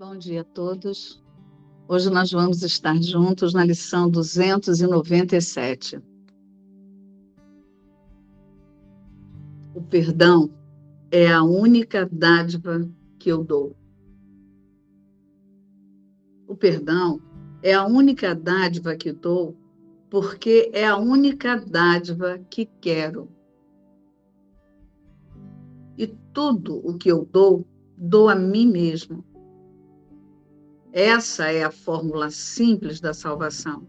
Bom dia a todos. Hoje nós vamos estar juntos na lição 297. O perdão é a única dádiva que eu dou. O perdão é a única dádiva que dou, porque é a única dádiva que quero. E tudo o que eu dou, dou a mim mesmo essa é a fórmula simples da salvação.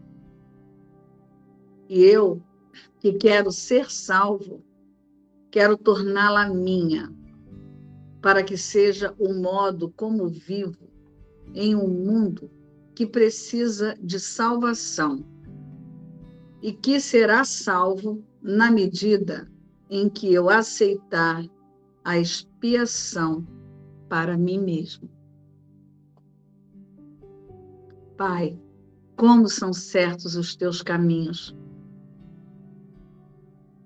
E eu, que quero ser salvo, quero torná-la minha, para que seja o modo como vivo em um mundo que precisa de salvação e que será salvo na medida em que eu aceitar a expiação para mim mesmo. Pai, como são certos os teus caminhos.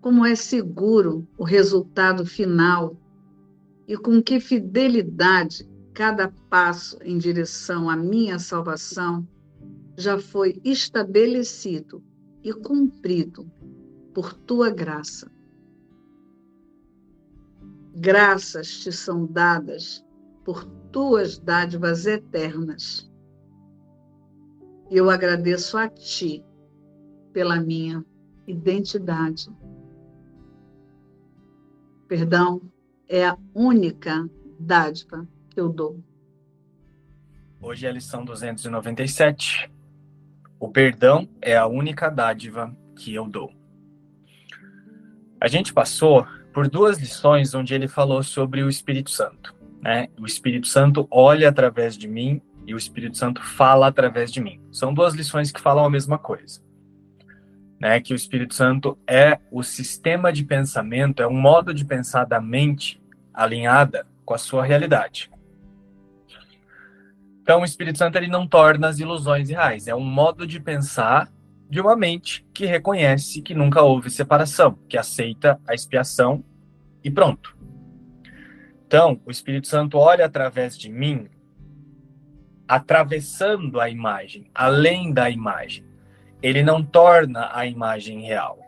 Como é seguro o resultado final e com que fidelidade cada passo em direção à minha salvação já foi estabelecido e cumprido por tua graça. Graças te são dadas por tuas dádivas eternas eu agradeço a Ti pela minha identidade. Perdão é a única dádiva que eu dou. Hoje é a lição 297. O perdão é a única dádiva que eu dou. A gente passou por duas lições onde ele falou sobre o Espírito Santo. Né? O Espírito Santo olha através de mim e o Espírito Santo fala através de mim. São duas lições que falam a mesma coisa. Né, que o Espírito Santo é o sistema de pensamento, é um modo de pensar da mente alinhada com a sua realidade. Então, o Espírito Santo ele não torna as ilusões reais, é um modo de pensar de uma mente que reconhece que nunca houve separação, que aceita a expiação e pronto. Então, o Espírito Santo olha através de mim atravessando a imagem, além da imagem. Ele não torna a imagem real.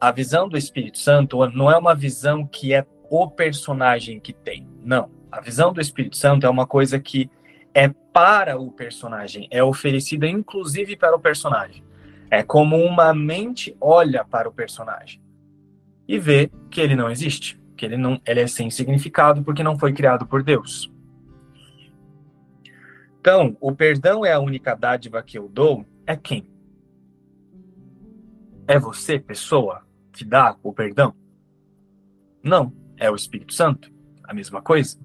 A visão do Espírito Santo não é uma visão que é o personagem que tem. Não. A visão do Espírito Santo é uma coisa que é para o personagem, é oferecida inclusive para o personagem. É como uma mente olha para o personagem e vê que ele não existe, que ele não, ele é sem significado porque não foi criado por Deus. Então, o perdão é a única dádiva que eu dou, é quem? É você, pessoa, que dá o perdão? Não, é o Espírito Santo, a mesma coisa.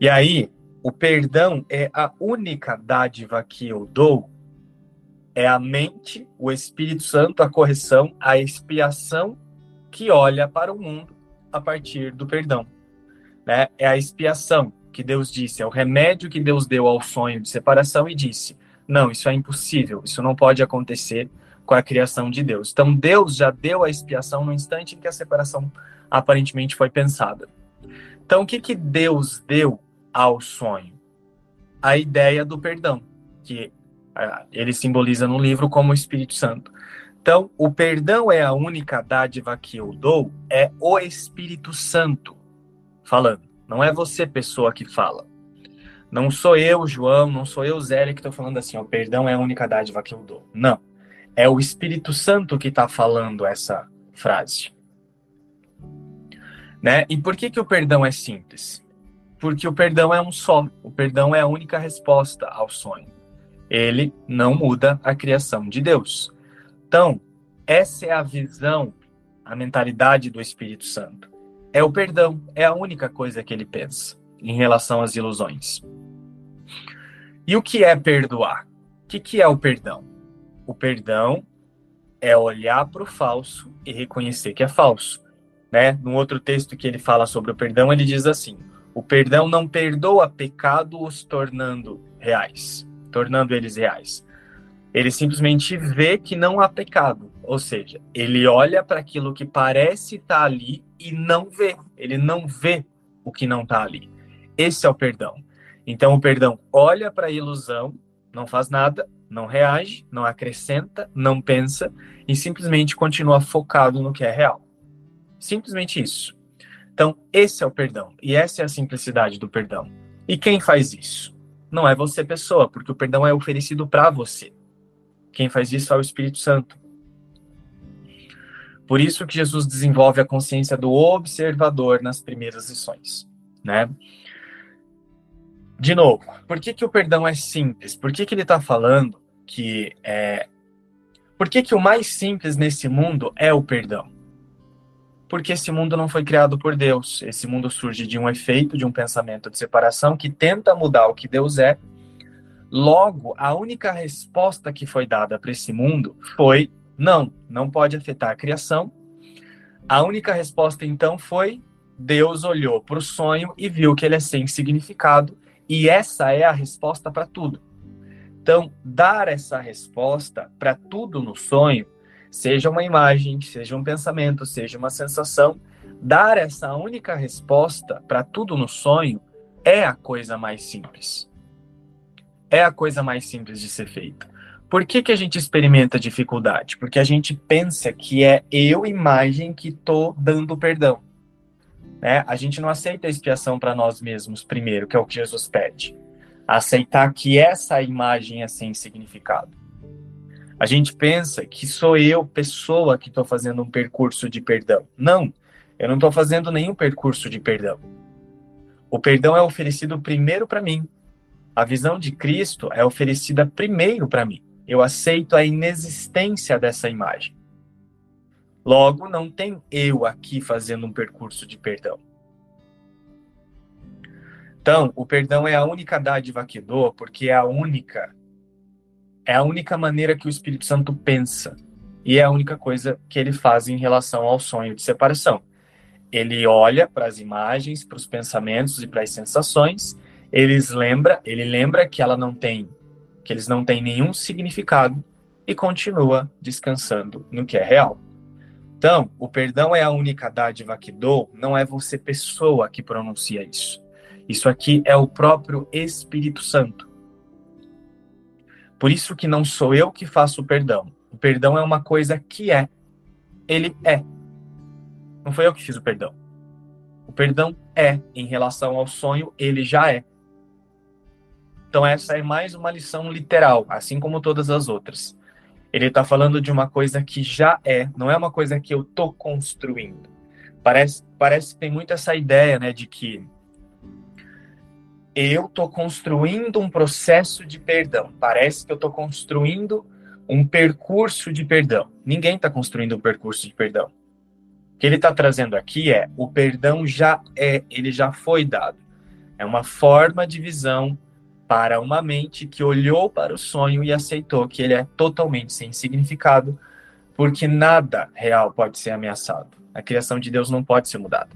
E aí, o perdão é a única dádiva que eu dou, é a mente, o Espírito Santo, a correção, a expiação que olha para o mundo a partir do perdão. Né? É a expiação, que Deus disse, é o remédio que Deus deu ao sonho de separação e disse: não, isso é impossível, isso não pode acontecer com a criação de Deus. Então Deus já deu a expiação no instante em que a separação aparentemente foi pensada. Então o que, que Deus deu ao sonho? A ideia do perdão, que ele simboliza no livro como o Espírito Santo. Então, o perdão é a única dádiva que eu dou, é o Espírito Santo falando. Não é você, pessoa, que fala. Não sou eu, João, não sou eu, Zélia, que estou falando assim, o perdão é a única dádiva que eu dou. Não. É o Espírito Santo que está falando essa frase. Né? E por que, que o perdão é simples? Porque o perdão é um só. O perdão é a única resposta ao sonho. Ele não muda a criação de Deus. Então, essa é a visão, a mentalidade do Espírito Santo é o perdão. É a única coisa que ele pensa em relação às ilusões. E o que é perdoar? O que, que é o perdão? O perdão é olhar para o falso e reconhecer que é falso. Né? No outro texto que ele fala sobre o perdão, ele diz assim: o perdão não perdoa pecado os tornando reais, tornando eles reais. Ele simplesmente vê que não há pecado, ou seja, ele olha para aquilo que parece estar tá ali e não vê. Ele não vê o que não está ali. Esse é o perdão. Então o perdão olha para a ilusão, não faz nada, não reage, não acrescenta, não pensa e simplesmente continua focado no que é real. Simplesmente isso. Então, esse é o perdão e essa é a simplicidade do perdão. E quem faz isso? Não é você, pessoa, porque o perdão é oferecido para você. Quem faz isso é o Espírito Santo. Por isso que Jesus desenvolve a consciência do observador nas primeiras lições, né? De novo, por que, que o perdão é simples? Por que, que ele está falando que é. Por que, que o mais simples nesse mundo é o perdão? Porque esse mundo não foi criado por Deus. Esse mundo surge de um efeito, de um pensamento de separação que tenta mudar o que Deus é. Logo, a única resposta que foi dada para esse mundo foi não, não pode afetar a criação. A única resposta então foi: Deus olhou para o sonho e viu que ele é sem significado, e essa é a resposta para tudo. Então, dar essa resposta para tudo no sonho, seja uma imagem, seja um pensamento, seja uma sensação, dar essa única resposta para tudo no sonho é a coisa mais simples. É a coisa mais simples de ser feita. Por que, que a gente experimenta dificuldade? Porque a gente pensa que é eu, imagem, que estou dando perdão. Né? A gente não aceita a expiação para nós mesmos primeiro, que é o que Jesus pede. Aceitar que essa imagem é sem significado. A gente pensa que sou eu, pessoa, que estou fazendo um percurso de perdão. Não, eu não estou fazendo nenhum percurso de perdão. O perdão é oferecido primeiro para mim. A visão de Cristo é oferecida primeiro para mim. Eu aceito a inexistência dessa imagem. Logo, não tem eu aqui fazendo um percurso de perdão. Então, o perdão é a única dádiva que dou, porque é a única é a única maneira que o Espírito Santo pensa e é a única coisa que ele faz em relação ao sonho de separação. Ele olha para as imagens, para os pensamentos e para as sensações, eles lembra, ele lembra que ela não tem que eles não têm nenhum significado e continua descansando no que é real. Então, o perdão é a única dádiva que dou, não é você pessoa que pronuncia isso. Isso aqui é o próprio Espírito Santo. Por isso que não sou eu que faço o perdão. O perdão é uma coisa que é. Ele é. Não foi eu que fiz o perdão. O perdão é em relação ao sonho, ele já é. Então, essa é mais uma lição literal, assim como todas as outras. Ele está falando de uma coisa que já é, não é uma coisa que eu estou construindo. Parece, parece que tem muito essa ideia né, de que eu estou construindo um processo de perdão. Parece que eu estou construindo um percurso de perdão. Ninguém está construindo um percurso de perdão. O que ele está trazendo aqui é o perdão já é, ele já foi dado. É uma forma de visão para uma mente que olhou para o sonho e aceitou que ele é totalmente sem significado, porque nada real pode ser ameaçado. A criação de Deus não pode ser mudada.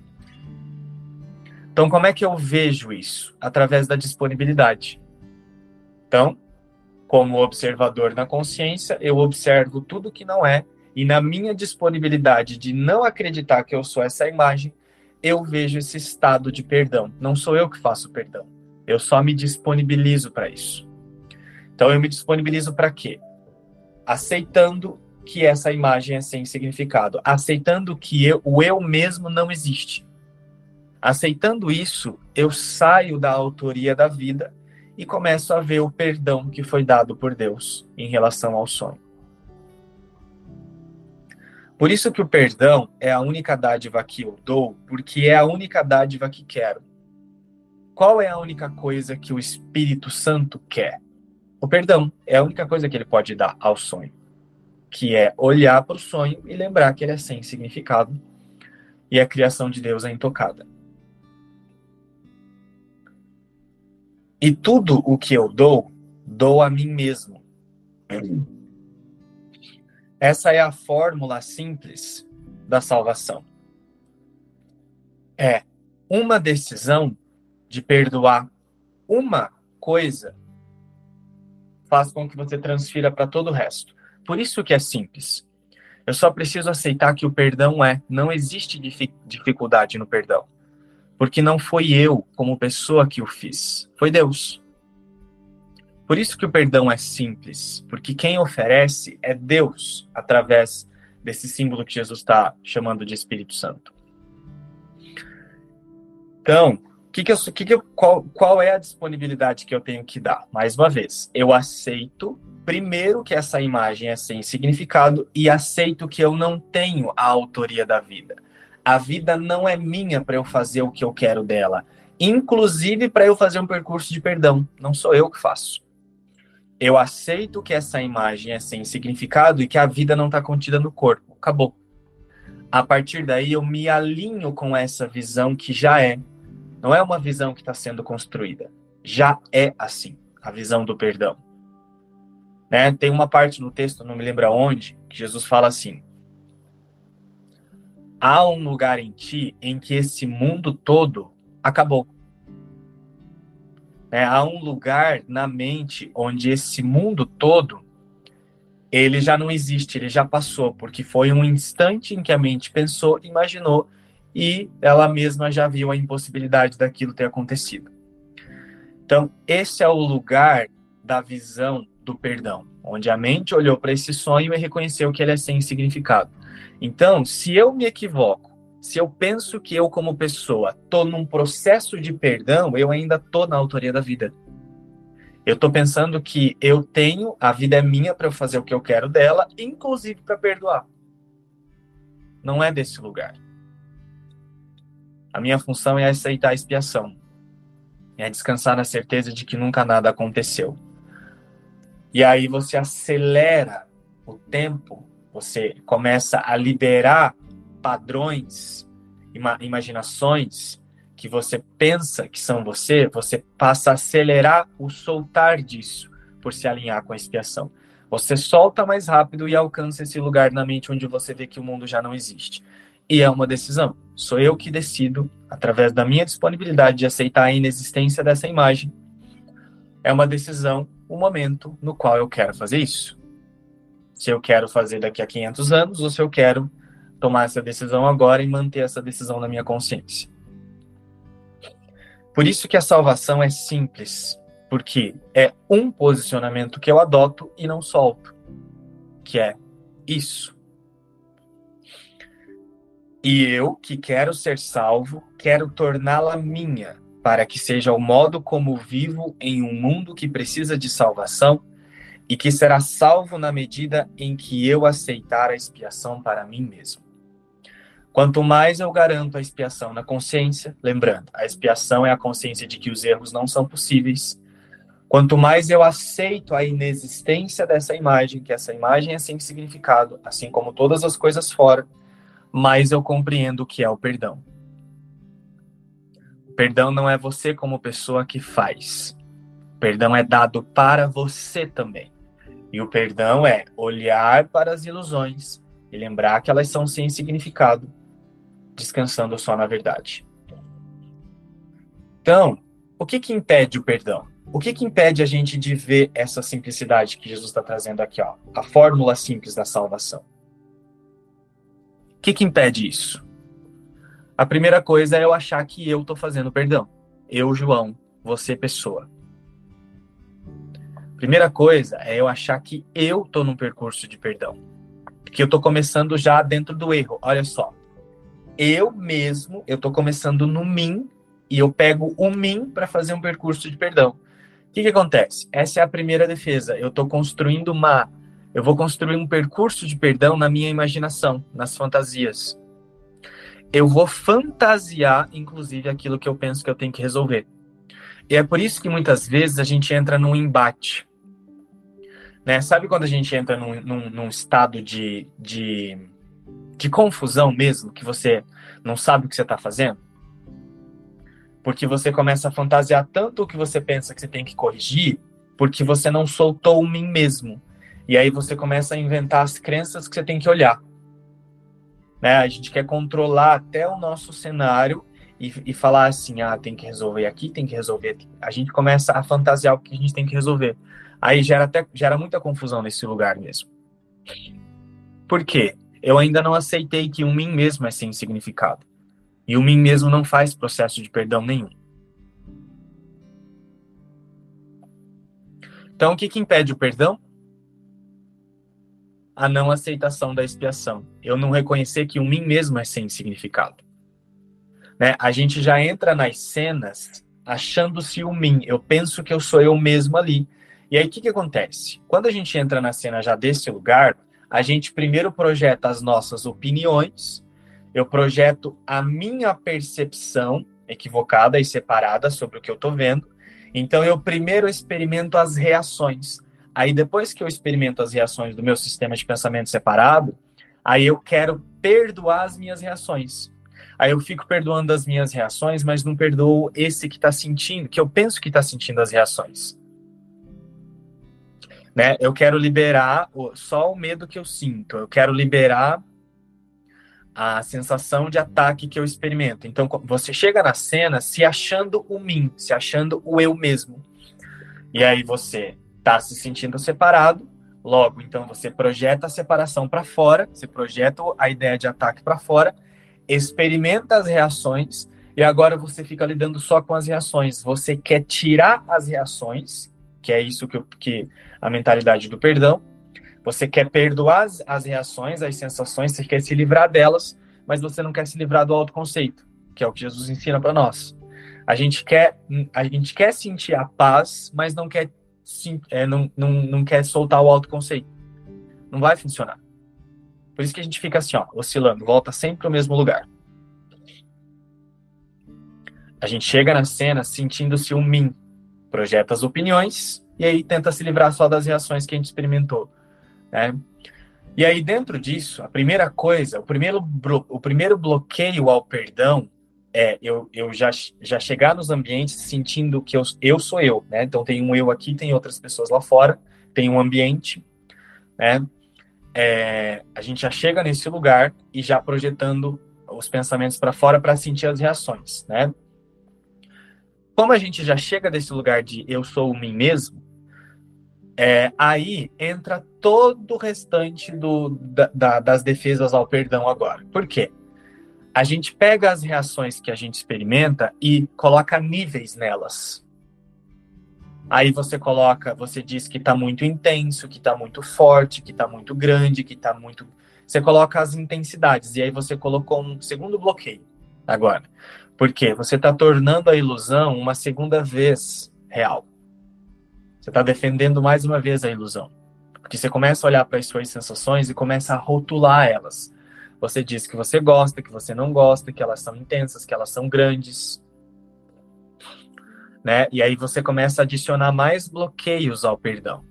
Então, como é que eu vejo isso? Através da disponibilidade. Então, como observador na consciência, eu observo tudo que não é, e na minha disponibilidade de não acreditar que eu sou essa imagem, eu vejo esse estado de perdão. Não sou eu que faço perdão eu só me disponibilizo para isso. Então eu me disponibilizo para quê? Aceitando que essa imagem é sem significado, aceitando que eu, o eu mesmo não existe. Aceitando isso, eu saio da autoria da vida e começo a ver o perdão que foi dado por Deus em relação ao sonho. Por isso que o perdão é a única dádiva que eu dou, porque é a única dádiva que quero. Qual é a única coisa que o Espírito Santo quer? O perdão é a única coisa que ele pode dar ao sonho, que é olhar para o sonho e lembrar que ele é sem significado e a criação de Deus é intocada. E tudo o que eu dou, dou a mim mesmo. Essa é a fórmula simples da salvação. É uma decisão de perdoar uma coisa faz com que você transfira para todo o resto. Por isso que é simples. Eu só preciso aceitar que o perdão é, não existe dificuldade no perdão. Porque não foi eu, como pessoa, que o fiz, foi Deus. Por isso que o perdão é simples, porque quem oferece é Deus, através desse símbolo que Jesus está chamando de Espírito Santo. Então, que que eu, que que eu, qual, qual é a disponibilidade que eu tenho que dar? Mais uma vez, eu aceito primeiro que essa imagem é sem significado e aceito que eu não tenho a autoria da vida. A vida não é minha para eu fazer o que eu quero dela, inclusive para eu fazer um percurso de perdão. Não sou eu que faço. Eu aceito que essa imagem é sem significado e que a vida não está contida no corpo. Acabou. A partir daí, eu me alinho com essa visão que já é. Não é uma visão que está sendo construída. Já é assim a visão do perdão. Né? Tem uma parte no texto, não me lembro onde, que Jesus fala assim: há um lugar em ti em que esse mundo todo acabou. É, há um lugar na mente onde esse mundo todo ele já não existe, ele já passou, porque foi um instante em que a mente pensou, imaginou e ela mesma já viu a impossibilidade daquilo ter acontecido. Então, esse é o lugar da visão do perdão, onde a mente olhou para esse sonho e reconheceu que ele é sem significado. Então, se eu me equivoco, se eu penso que eu, como pessoa, estou num processo de perdão, eu ainda estou na autoria da vida. Eu estou pensando que eu tenho, a vida é minha para eu fazer o que eu quero dela, inclusive para perdoar. Não é desse lugar. A minha função é aceitar a expiação. É descansar na certeza de que nunca nada aconteceu. E aí você acelera o tempo você começa a liberar padrões, ima imaginações que você pensa que são você, você passa a acelerar o soltar disso por se alinhar com a expiação. Você solta mais rápido e alcança esse lugar na mente onde você vê que o mundo já não existe. E é uma decisão. Sou eu que decido, através da minha disponibilidade de aceitar a inexistência dessa imagem. É uma decisão, o um momento no qual eu quero fazer isso se eu quero fazer daqui a 500 anos ou se eu quero tomar essa decisão agora e manter essa decisão na minha consciência. Por isso que a salvação é simples, porque é um posicionamento que eu adoto e não solto, que é isso. E eu, que quero ser salvo, quero torná-la minha, para que seja o modo como vivo em um mundo que precisa de salvação e que será salvo na medida em que eu aceitar a expiação para mim mesmo. Quanto mais eu garanto a expiação na consciência, lembrando, a expiação é a consciência de que os erros não são possíveis. Quanto mais eu aceito a inexistência dessa imagem, que essa imagem é sem significado, assim como todas as coisas fora, mais eu compreendo o que é o perdão. Perdão não é você como pessoa que faz. Perdão é dado para você também. E o perdão é olhar para as ilusões e lembrar que elas são sem significado, descansando só na verdade. Então, o que que impede o perdão? O que que impede a gente de ver essa simplicidade que Jesus está trazendo aqui, ó, a fórmula simples da salvação? O que que impede isso? A primeira coisa é eu achar que eu estou fazendo perdão. Eu, João, você, pessoa. Primeira coisa é eu achar que eu tô num percurso de perdão. Que eu tô começando já dentro do erro. Olha só. Eu mesmo, eu tô começando no mim e eu pego o mim para fazer um percurso de perdão. O que, que acontece? Essa é a primeira defesa. Eu tô construindo uma. Eu vou construir um percurso de perdão na minha imaginação, nas fantasias. Eu vou fantasiar, inclusive, aquilo que eu penso que eu tenho que resolver. E é por isso que muitas vezes a gente entra num embate. Né? Sabe quando a gente entra num, num, num estado de, de, de confusão mesmo, que você não sabe o que você está fazendo? Porque você começa a fantasiar tanto o que você pensa que você tem que corrigir, porque você não soltou o mim mesmo. E aí você começa a inventar as crenças que você tem que olhar. Né? A gente quer controlar até o nosso cenário e, e, falar assim, ah, tem que resolver aqui, tem que resolver aqui. A gente começa a fantasiar o que a gente tem que resolver. Aí gera, até, gera muita confusão nesse lugar mesmo. Por quê? Eu ainda não aceitei que o mim mesmo é sem significado. E o mim mesmo não faz processo de perdão nenhum. Então, o que, que impede o perdão? A não aceitação da expiação. Eu não reconhecer que o mim mesmo é sem significado. Né? A gente já entra nas cenas achando-se o mim. Eu penso que eu sou eu mesmo ali. E aí, o que, que acontece? Quando a gente entra na cena já desse lugar, a gente primeiro projeta as nossas opiniões, eu projeto a minha percepção equivocada e separada sobre o que eu estou vendo. Então, eu primeiro experimento as reações. Aí, depois que eu experimento as reações do meu sistema de pensamento separado, aí eu quero perdoar as minhas reações. Aí eu fico perdoando as minhas reações, mas não perdoo esse que está sentindo, que eu penso que está sentindo as reações. Né? Eu quero liberar só o medo que eu sinto. Eu quero liberar a sensação de ataque que eu experimento. Então, você chega na cena se achando o mim, se achando o eu mesmo. E aí você está se sentindo separado, logo, então você projeta a separação para fora, você projeta a ideia de ataque para fora, experimenta as reações e agora você fica lidando só com as reações. Você quer tirar as reações, que é isso que, que a mentalidade do perdão, você quer perdoar as, as reações, as sensações, você quer se livrar delas, mas você não quer se livrar do autoconceito, que é o que Jesus ensina para nós. A gente quer a gente quer sentir a paz, mas não quer é, não, não, não quer soltar o autoconceito. Não vai funcionar. Por isso que a gente fica assim, ó, oscilando, volta sempre para o mesmo lugar. A gente chega na cena sentindo-se um mim, projeta as opiniões e aí tenta se livrar só das reações que a gente experimentou. Né? E aí, dentro disso, a primeira coisa, o primeiro, o primeiro bloqueio ao perdão é eu, eu já, já chegar nos ambientes sentindo que eu, eu sou eu, né? Então, tem um eu aqui, tem outras pessoas lá fora, tem um ambiente, né? É, a gente já chega nesse lugar e já projetando os pensamentos para fora para sentir as reações, né? Como a gente já chega desse lugar de eu sou o mim mesmo, é, aí entra todo o restante do, da, da, das defesas ao perdão agora. Por quê? A gente pega as reações que a gente experimenta e coloca níveis nelas. Aí você coloca, você diz que está muito intenso, que está muito forte, que está muito grande, que está muito. Você coloca as intensidades. E aí você colocou um segundo bloqueio agora. Por quê? Você está tornando a ilusão uma segunda vez real. Você está defendendo mais uma vez a ilusão. Porque você começa a olhar para as suas sensações e começa a rotular elas. Você diz que você gosta, que você não gosta, que elas são intensas, que elas são grandes. Né? E aí você começa a adicionar mais bloqueios ao perdão.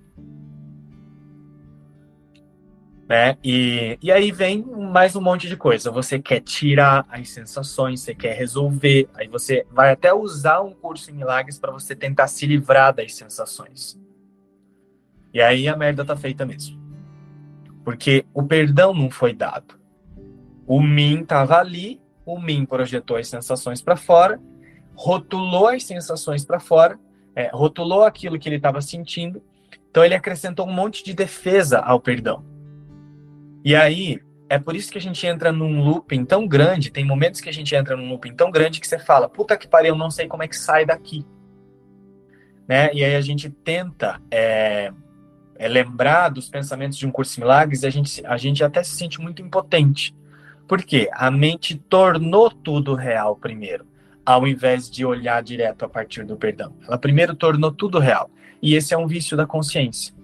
Né? E, e aí vem mais um monte de coisa. Você quer tirar as sensações, você quer resolver, aí você vai até usar um curso em milagres para você tentar se livrar das sensações. E aí a merda tá feita mesmo. Porque o perdão não foi dado. O mim tava ali, o mim projetou as sensações para fora, rotulou as sensações para fora, é, rotulou aquilo que ele estava sentindo. Então ele acrescentou um monte de defesa ao perdão. E aí, é por isso que a gente entra num looping tão grande, tem momentos que a gente entra num looping tão grande que você fala, puta que pariu, eu não sei como é que sai daqui. Né? E aí a gente tenta é, é lembrar dos pensamentos de um curso de milagres a gente, a gente até se sente muito impotente. Por quê? A mente tornou tudo real primeiro, ao invés de olhar direto a partir do perdão. Ela primeiro tornou tudo real. E esse é um vício da consciência.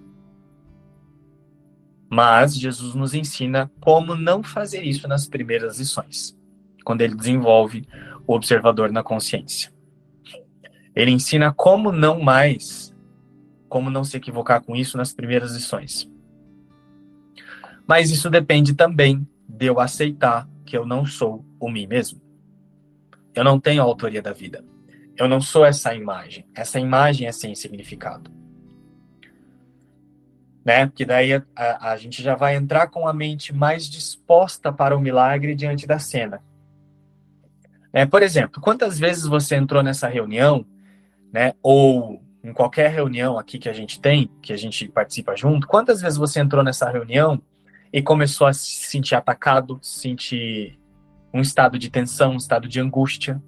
Mas Jesus nos ensina como não fazer isso nas primeiras lições, quando ele desenvolve o observador na consciência. Ele ensina como não mais, como não se equivocar com isso nas primeiras lições. Mas isso depende também de eu aceitar que eu não sou o mim mesmo. Eu não tenho a autoria da vida. Eu não sou essa imagem. Essa imagem é sem significado né? Porque daí a, a, a, gente já vai entrar com a mente mais disposta para o milagre diante da cena. É, por exemplo, quantas vezes você entrou nessa reunião, né? Ou em qualquer reunião aqui que a gente tem, que a gente participa junto, quantas vezes você entrou nessa reunião e começou a se sentir atacado, se sentir um estado de tensão, um estado de angústia.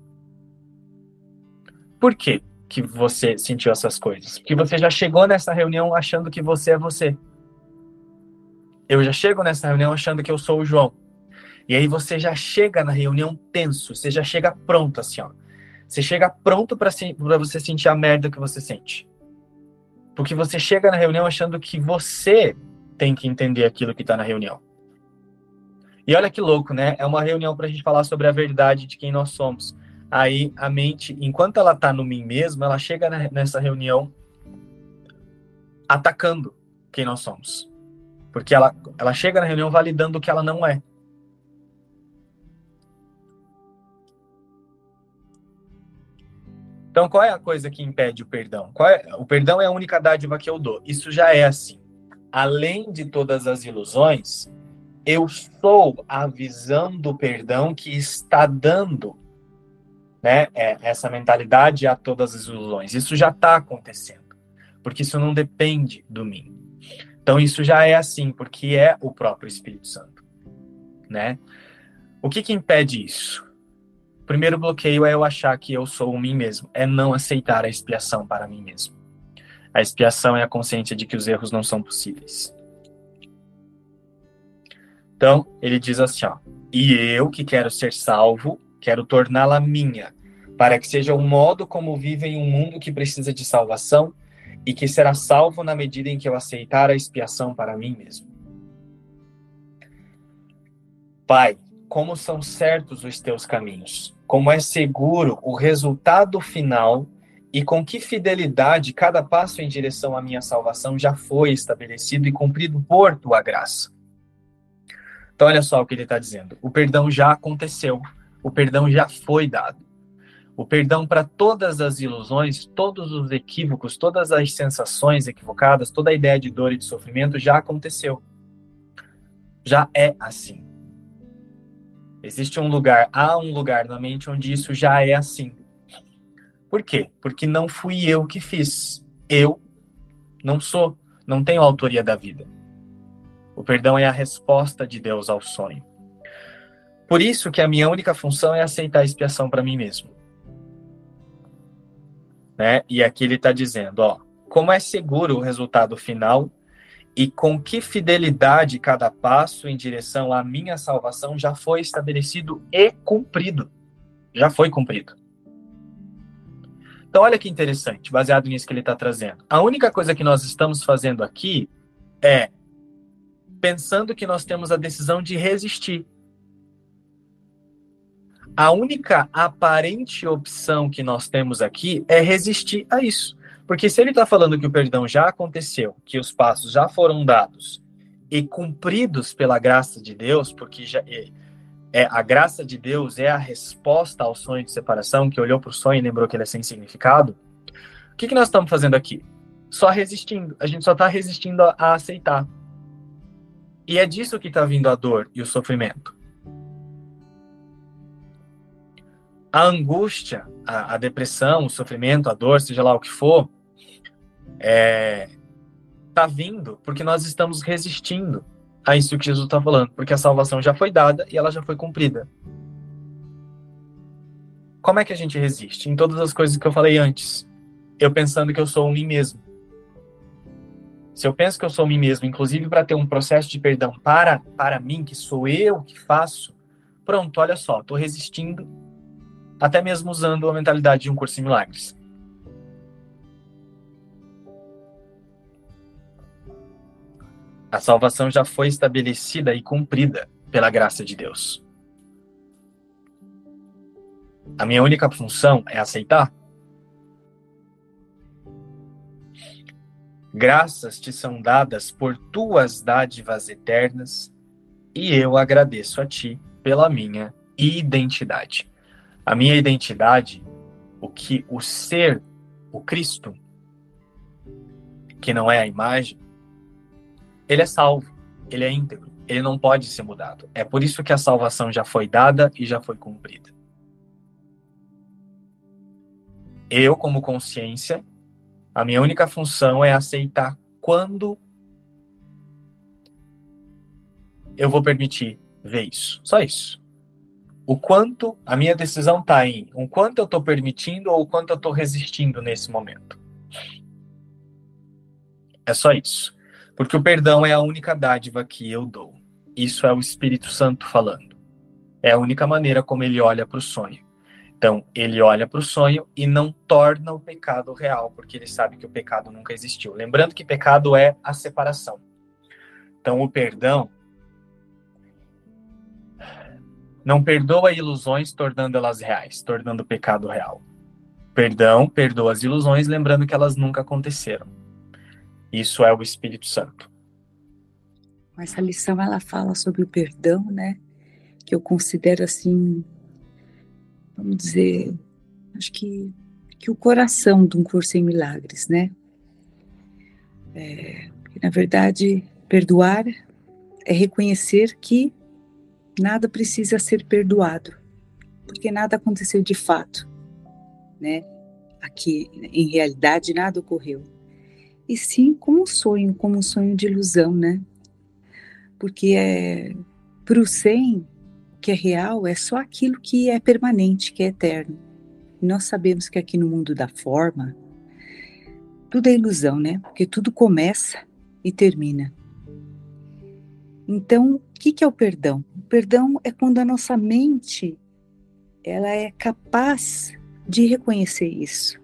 Por quê que você sentiu essas coisas? Porque você já chegou nessa reunião achando que você é você. Eu já chego nessa reunião achando que eu sou o João. E aí você já chega na reunião tenso, você já chega pronto assim, ó. Você chega pronto para você sentir a merda que você sente. Porque você chega na reunião achando que você tem que entender aquilo que está na reunião. E olha que louco, né? É uma reunião para a gente falar sobre a verdade de quem nós somos. Aí a mente, enquanto ela está no mim mesmo, ela chega nessa reunião atacando quem nós somos. Porque ela, ela chega na reunião validando o que ela não é. Então, qual é a coisa que impede o perdão? É? O perdão é a única dádiva que eu dou. Isso já é assim. Além de todas as ilusões, eu sou a visão do perdão que está dando né, é, essa mentalidade a todas as ilusões. Isso já está acontecendo, porque isso não depende do mim. Então isso já é assim, porque é o próprio Espírito Santo, né? O que que impede isso? O primeiro bloqueio é eu achar que eu sou o mim mesmo, é não aceitar a expiação para mim mesmo. A expiação é a consciência de que os erros não são possíveis. Então, ele diz assim, ó: "E eu que quero ser salvo, quero torná-la minha, para que seja o modo como vive em um mundo que precisa de salvação e que será salvo na medida em que eu aceitar a expiação para mim mesmo. Pai, como são certos os teus caminhos, como é seguro o resultado final e com que fidelidade cada passo em direção à minha salvação já foi estabelecido e cumprido por tua graça. Então, olha só o que ele está dizendo: o perdão já aconteceu o perdão já foi dado. O perdão para todas as ilusões, todos os equívocos, todas as sensações equivocadas, toda a ideia de dor e de sofrimento já aconteceu. Já é assim. Existe um lugar, há um lugar na mente onde isso já é assim. Por quê? Porque não fui eu que fiz. Eu não sou, não tenho autoria da vida. O perdão é a resposta de Deus ao sonho. Por isso que a minha única função é aceitar a expiação para mim mesmo. Né? E aqui ele está dizendo, ó, como é seguro o resultado final e com que fidelidade cada passo em direção à minha salvação já foi estabelecido e cumprido. Já foi cumprido. Então, olha que interessante, baseado nisso que ele está trazendo. A única coisa que nós estamos fazendo aqui é pensando que nós temos a decisão de resistir. A única aparente opção que nós temos aqui é resistir a isso. Porque se ele está falando que o perdão já aconteceu, que os passos já foram dados e cumpridos pela graça de Deus, porque já é, é a graça de Deus é a resposta ao sonho de separação, que olhou para o sonho e lembrou que ele é sem significado. O que, que nós estamos fazendo aqui? Só resistindo. A gente só está resistindo a, a aceitar. E é disso que está vindo a dor e o sofrimento. a angústia, a, a, depressão, o sofrimento, a dor, seja lá o que for, é, tá vindo porque nós estamos resistindo a isso que Jesus está falando, porque a salvação já foi dada e ela já foi cumprida. Como é que a gente resiste? Em todas as coisas que eu falei antes. Eu pensando que eu sou o mim mesmo. Se eu penso que eu sou mim mesmo, inclusive para ter um processo de perdão para, para mim, que sou eu que faço, pronto, olha só, estou resistindo até mesmo usando a mentalidade de um curso em milagres. A salvação já foi estabelecida e cumprida pela graça de Deus. A minha única função é aceitar. Graças te são dadas por tuas dádivas eternas, e eu agradeço a ti pela minha identidade. A minha identidade, o que o ser, o Cristo, que não é a imagem, ele é salvo, ele é íntegro, ele não pode ser mudado. É por isso que a salvação já foi dada e já foi cumprida. Eu, como consciência, a minha única função é aceitar quando eu vou permitir ver isso. Só isso o quanto a minha decisão está em o quanto eu estou permitindo ou o quanto eu estou resistindo nesse momento. É só isso. Porque o perdão é a única dádiva que eu dou. Isso é o Espírito Santo falando. É a única maneira como ele olha para o sonho. Então, ele olha para o sonho e não torna o pecado real, porque ele sabe que o pecado nunca existiu. Lembrando que pecado é a separação. Então, o perdão não perdoa ilusões, tornando elas reais, tornando o pecado real. Perdão perdoa as ilusões, lembrando que elas nunca aconteceram. Isso é o Espírito Santo. Essa lição ela fala sobre o perdão, né? Que eu considero assim, vamos dizer, acho que que o coração de um curso em milagres, né? É, na verdade, perdoar é reconhecer que nada precisa ser perdoado, porque nada aconteceu de fato, né? Aqui, em realidade, nada ocorreu. E sim como um sonho, como um sonho de ilusão, né? Porque é para o sem, que é real, é só aquilo que é permanente, que é eterno. E nós sabemos que aqui no mundo da forma, tudo é ilusão, né? Porque tudo começa e termina. Então, o que, que é o perdão? O perdão é quando a nossa mente ela é capaz de reconhecer isso,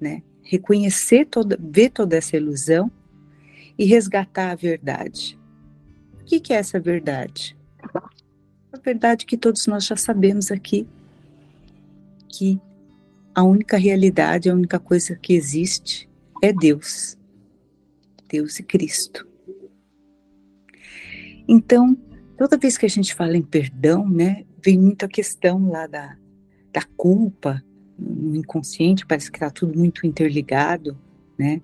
né? Reconhecer toda, ver toda essa ilusão e resgatar a verdade. O que, que é essa verdade? A verdade que todos nós já sabemos aqui, que a única realidade, a única coisa que existe é Deus. Deus e Cristo. Então, toda vez que a gente fala em perdão, né, vem muito a questão lá da, da culpa no inconsciente, parece que está tudo muito interligado, né?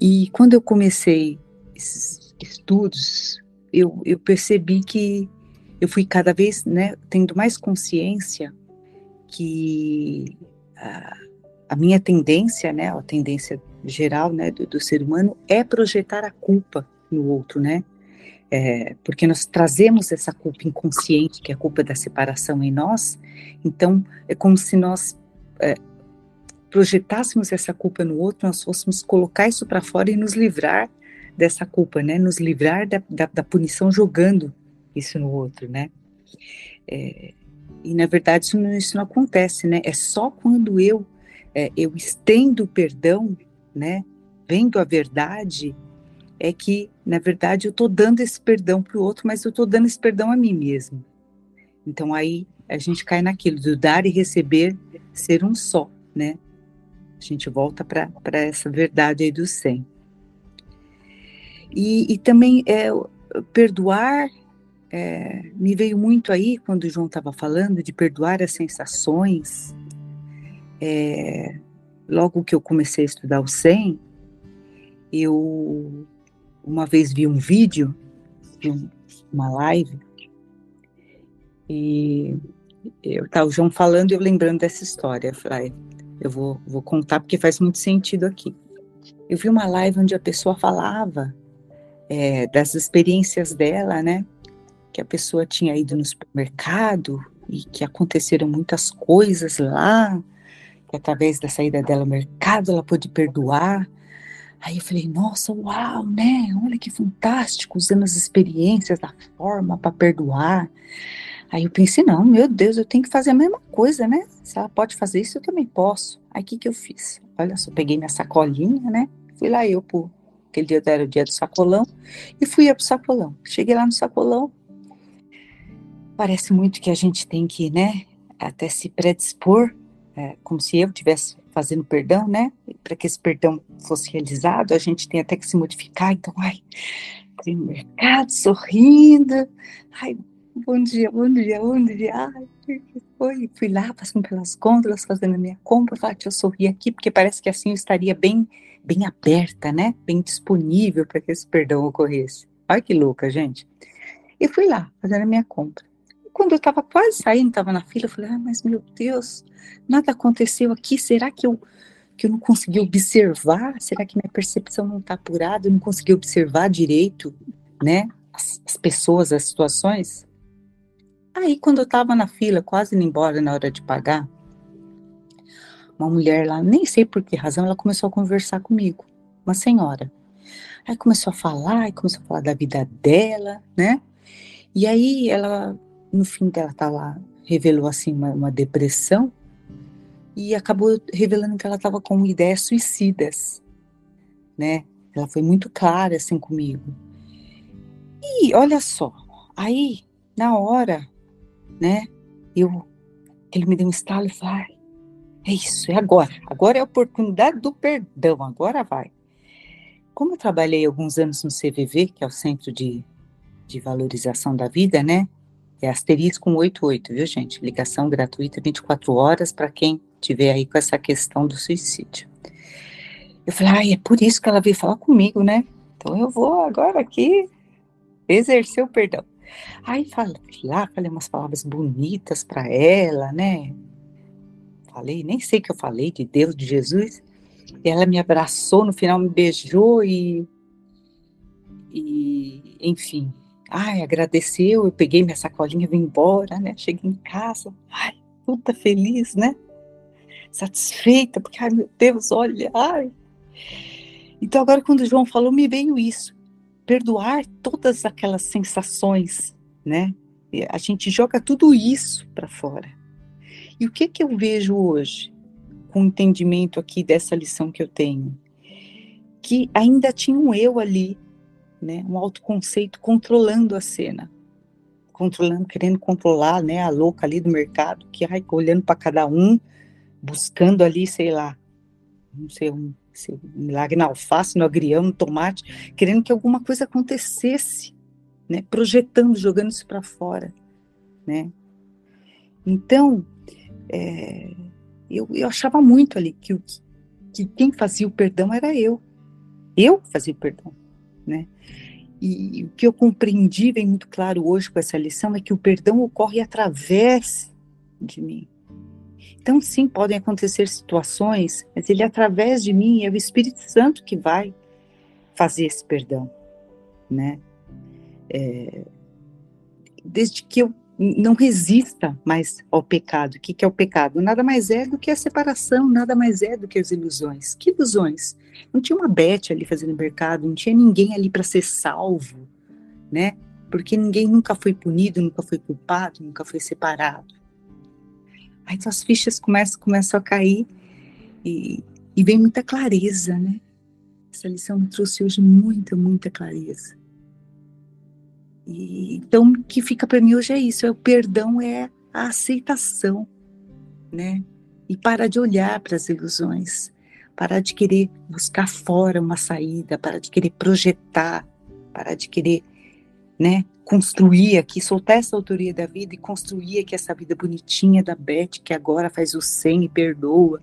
E quando eu comecei esses estudos, eu, eu percebi que eu fui cada vez, né, tendo mais consciência que a, a minha tendência, né, a tendência geral, né, do, do ser humano é projetar a culpa no outro, né? é, porque nós trazemos essa culpa inconsciente, que é a culpa da separação em nós, então é como se nós é, projetássemos essa culpa no outro, nós fôssemos colocar isso para fora e nos livrar dessa culpa, né? Nos livrar da, da, da punição jogando isso no outro, né? É, e na verdade isso não, isso não, acontece, né? É só quando eu é, eu estendo o perdão, né? Vendo a verdade, é que, na verdade, eu estou dando esse perdão para o outro, mas eu estou dando esse perdão a mim mesmo. Então aí a gente cai naquilo do dar e receber ser um só, né? A gente volta para essa verdade aí do sem. E, e também é, perdoar é, me veio muito aí quando o João estava falando de perdoar as sensações. É, logo que eu comecei a estudar o sem, eu uma vez vi um vídeo de uma live e eu o João falando e eu lembrando dessa história. Eu falei, eu vou, vou contar porque faz muito sentido aqui. Eu vi uma live onde a pessoa falava é, das experiências dela, né? Que a pessoa tinha ido no supermercado e que aconteceram muitas coisas lá, que através da saída dela ao mercado ela pôde perdoar Aí eu falei, nossa, uau, né? Olha que fantástico, usando as experiências da forma para perdoar. Aí eu pensei, não, meu Deus, eu tenho que fazer a mesma coisa, né? Se ela pode fazer isso, eu também posso. Aí o que, que eu fiz? Olha só, peguei minha sacolinha, né? Fui lá eu pro. Aquele dia era o dia do sacolão, e fui eu pro sacolão. Cheguei lá no sacolão. Parece muito que a gente tem que, né, até se predispor, é, como se eu tivesse fazendo perdão, né? Para que esse perdão fosse realizado, a gente tem até que se modificar. Então, ai, tem mercado, sorrindo. Ai, bom dia, bom dia, bom dia. Ai, foi. Fui lá, passando pelas gôndolas, fazendo a minha compra. Falei, deixa eu sorrir aqui, porque parece que assim eu estaria bem, bem aberta, né? Bem disponível para que esse perdão ocorresse. Olha que louca, gente. E fui lá, fazendo a minha compra quando eu estava quase saindo, estava na fila, eu falei, ah, mas meu Deus, nada aconteceu aqui, será que eu, que eu não consegui observar? Será que minha percepção não está apurada? Eu não consegui observar direito, né, as, as pessoas, as situações? Aí, quando eu estava na fila, quase indo embora na hora de pagar, uma mulher lá, nem sei por que razão, ela começou a conversar comigo, uma senhora. Aí começou a falar, começou a falar da vida dela, né? E aí ela, no fim dela tá lá, revelou assim uma, uma depressão e acabou revelando que ela estava com ideias suicidas, né? Ela foi muito clara assim comigo. E olha só, aí na hora, né? Eu, ele me deu um estalo e falei, é isso, é agora. Agora é a oportunidade do perdão, agora vai. Como eu trabalhei alguns anos no CVV, que é o Centro de, de Valorização da Vida, né? É asterisco 188, viu, gente? Ligação gratuita 24 horas para quem tiver aí com essa questão do suicídio. Eu falei, ah, é por isso que ela veio falar comigo, né? Então eu vou agora aqui exercer o perdão. Aí falei lá, falei umas palavras bonitas para ela, né? Falei, nem sei o que eu falei de Deus, de Jesus. E ela me abraçou, no final me beijou e, e enfim, ai, agradeceu, eu peguei minha sacolinha e vim embora, né? Cheguei em casa, ai, toda feliz, né? Satisfeita, porque, ai, meu Deus, olha, ai. Então, agora, quando o João falou, me veio isso. Perdoar todas aquelas sensações, né? A gente joga tudo isso para fora. E o que que eu vejo hoje, com o entendimento aqui dessa lição que eu tenho? Que ainda tinha um eu ali né, um autoconceito controlando a cena, controlando, querendo controlar, né, a louca ali do mercado, que ai, olhando para cada um, buscando ali, sei lá, não sei, um, sei, um milagre na alface, no agrião, no tomate, querendo que alguma coisa acontecesse, né, projetando, jogando isso para fora, né. Então, é, eu, eu achava muito ali que, que quem fazia o perdão era eu. Eu fazia o perdão né? E o que eu compreendi bem muito claro hoje com essa lição é que o perdão ocorre através de mim. Então, sim, podem acontecer situações, mas ele através de mim, é o Espírito Santo que vai fazer esse perdão, né? É, desde que eu não resista mais ao pecado. O que, que é o pecado? Nada mais é do que a separação, nada mais é do que as ilusões. Que ilusões? Não tinha uma Beth ali fazendo mercado, não tinha ninguém ali para ser salvo, né? Porque ninguém nunca foi punido, nunca foi culpado, nunca foi separado. Aí então as fichas começam, começam a cair e, e vem muita clareza, né? Essa lição me trouxe hoje muita, muita clareza. E, então, o que fica para mim hoje é isso: é o perdão, é a aceitação, né? E parar de olhar para as ilusões, parar de querer buscar fora uma saída, parar de querer projetar, parar de querer, né? Construir aqui, soltar essa autoria da vida e construir aqui essa vida bonitinha da Beth, que agora faz o 100 e perdoa.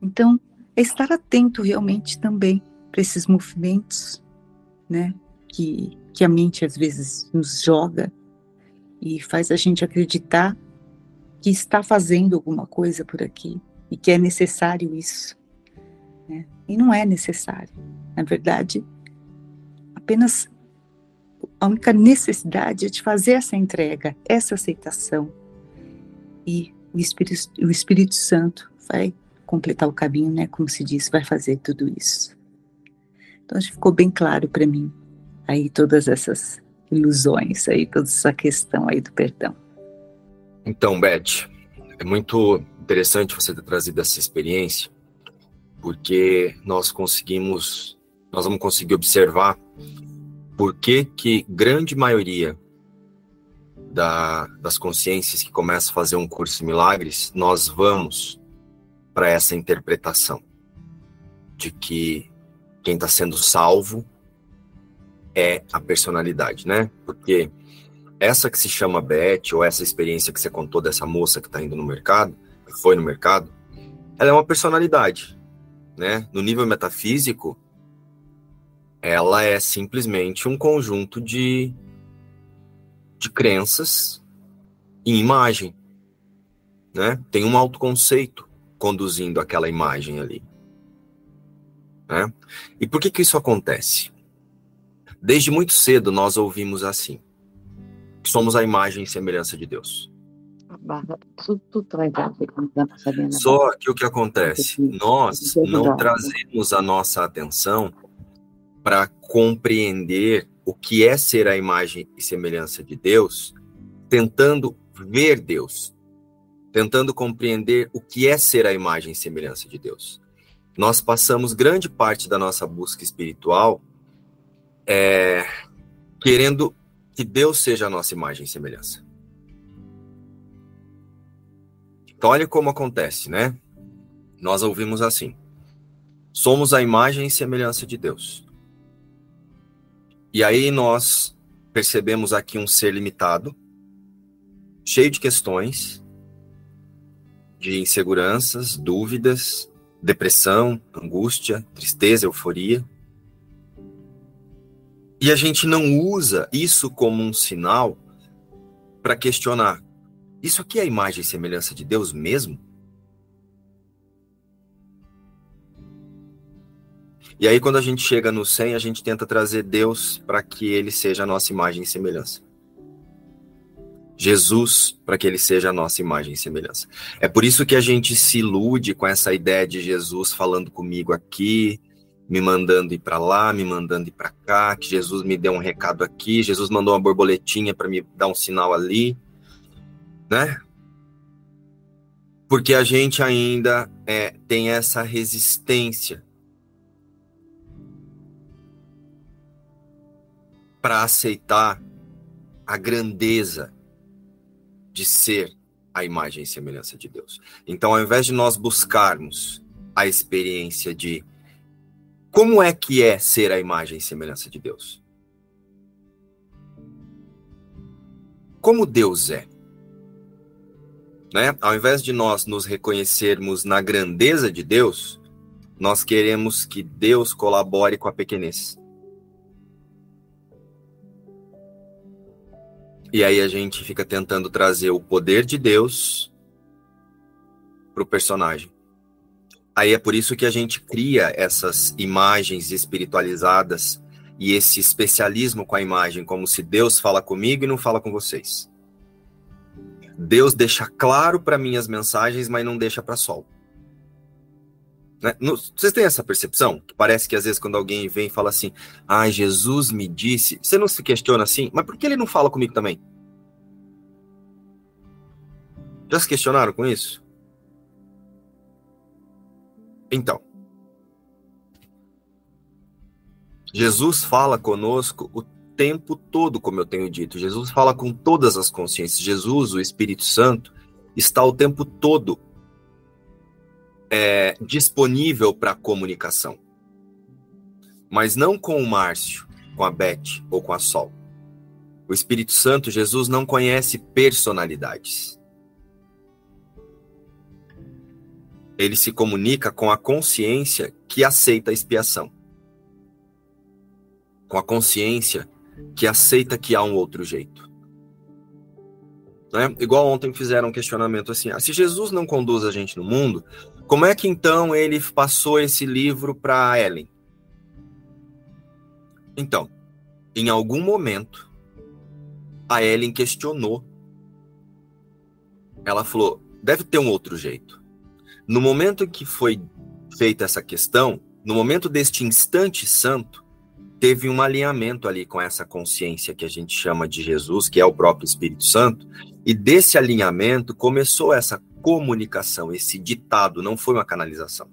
Então, é estar atento realmente também para esses movimentos, né? Que que a mente às vezes nos joga e faz a gente acreditar que está fazendo alguma coisa por aqui e que é necessário isso. Né? E não é necessário. Na verdade, apenas a única necessidade é de fazer essa entrega, essa aceitação. E o Espírito, o Espírito Santo vai completar o caminho, né? Como se diz, vai fazer tudo isso. Então, acho que ficou bem claro para mim aí todas essas ilusões, aí toda essa questão aí do perdão. Então, Beth, é muito interessante você ter trazido essa experiência, porque nós conseguimos, nós vamos conseguir observar por que que grande maioria da, das consciências que começam a fazer um curso de milagres, nós vamos para essa interpretação de que quem está sendo salvo é a personalidade, né? Porque essa que se chama Beth, ou essa experiência que você contou dessa moça que está indo no mercado, que foi no mercado, ela é uma personalidade, né? No nível metafísico, ela é simplesmente um conjunto de, de crenças em imagem, né? Tem um autoconceito conduzindo aquela imagem ali. Né? E por que que isso acontece? Desde muito cedo nós ouvimos assim: somos a imagem e semelhança de Deus. Tá Só que o que acontece? Nós não trazemos a nossa atenção para compreender o que é ser a imagem e semelhança de Deus, tentando ver Deus, tentando compreender o que é ser a imagem e semelhança de Deus. Nós passamos grande parte da nossa busca espiritual é, querendo que Deus seja a nossa imagem e semelhança. Então, olha como acontece, né? Nós ouvimos assim: somos a imagem e semelhança de Deus. E aí nós percebemos aqui um ser limitado, cheio de questões, de inseguranças, dúvidas, depressão, angústia, tristeza, euforia. E a gente não usa isso como um sinal para questionar: isso aqui é a imagem e semelhança de Deus mesmo? E aí, quando a gente chega no 100, a gente tenta trazer Deus para que ele seja a nossa imagem e semelhança. Jesus, para que ele seja a nossa imagem e semelhança. É por isso que a gente se ilude com essa ideia de Jesus falando comigo aqui, me mandando ir para lá, me mandando ir para cá, que Jesus me deu um recado aqui, Jesus mandou uma borboletinha para me dar um sinal ali, né? Porque a gente ainda é, tem essa resistência para aceitar a grandeza de ser a imagem e semelhança de Deus. Então, ao invés de nós buscarmos a experiência de como é que é ser a imagem e semelhança de Deus? Como Deus é? Né? Ao invés de nós nos reconhecermos na grandeza de Deus, nós queremos que Deus colabore com a pequenez. E aí a gente fica tentando trazer o poder de Deus para o personagem. Aí é por isso que a gente cria essas imagens espiritualizadas e esse especialismo com a imagem, como se Deus fala comigo e não fala com vocês. Deus deixa claro para mim as mensagens, mas não deixa para sol. Né? Vocês têm essa percepção? Que parece que às vezes quando alguém vem e fala assim, ah, Jesus me disse, você não se questiona assim, mas por que ele não fala comigo também? Já se questionaram com isso? Então, Jesus fala conosco o tempo todo, como eu tenho dito. Jesus fala com todas as consciências. Jesus, o Espírito Santo, está o tempo todo é, disponível para comunicação. Mas não com o Márcio, com a Beth ou com a Sol. O Espírito Santo, Jesus, não conhece personalidades. Ele se comunica com a consciência que aceita a expiação. Com a consciência que aceita que há um outro jeito. Né? Igual ontem fizeram um questionamento assim: ah, se Jesus não conduz a gente no mundo, como é que então ele passou esse livro para Ellen? Então, em algum momento, a Ellen questionou. Ela falou: deve ter um outro jeito. No momento que foi feita essa questão, no momento deste instante santo, teve um alinhamento ali com essa consciência que a gente chama de Jesus, que é o próprio Espírito Santo, e desse alinhamento começou essa comunicação, esse ditado, não foi uma canalização.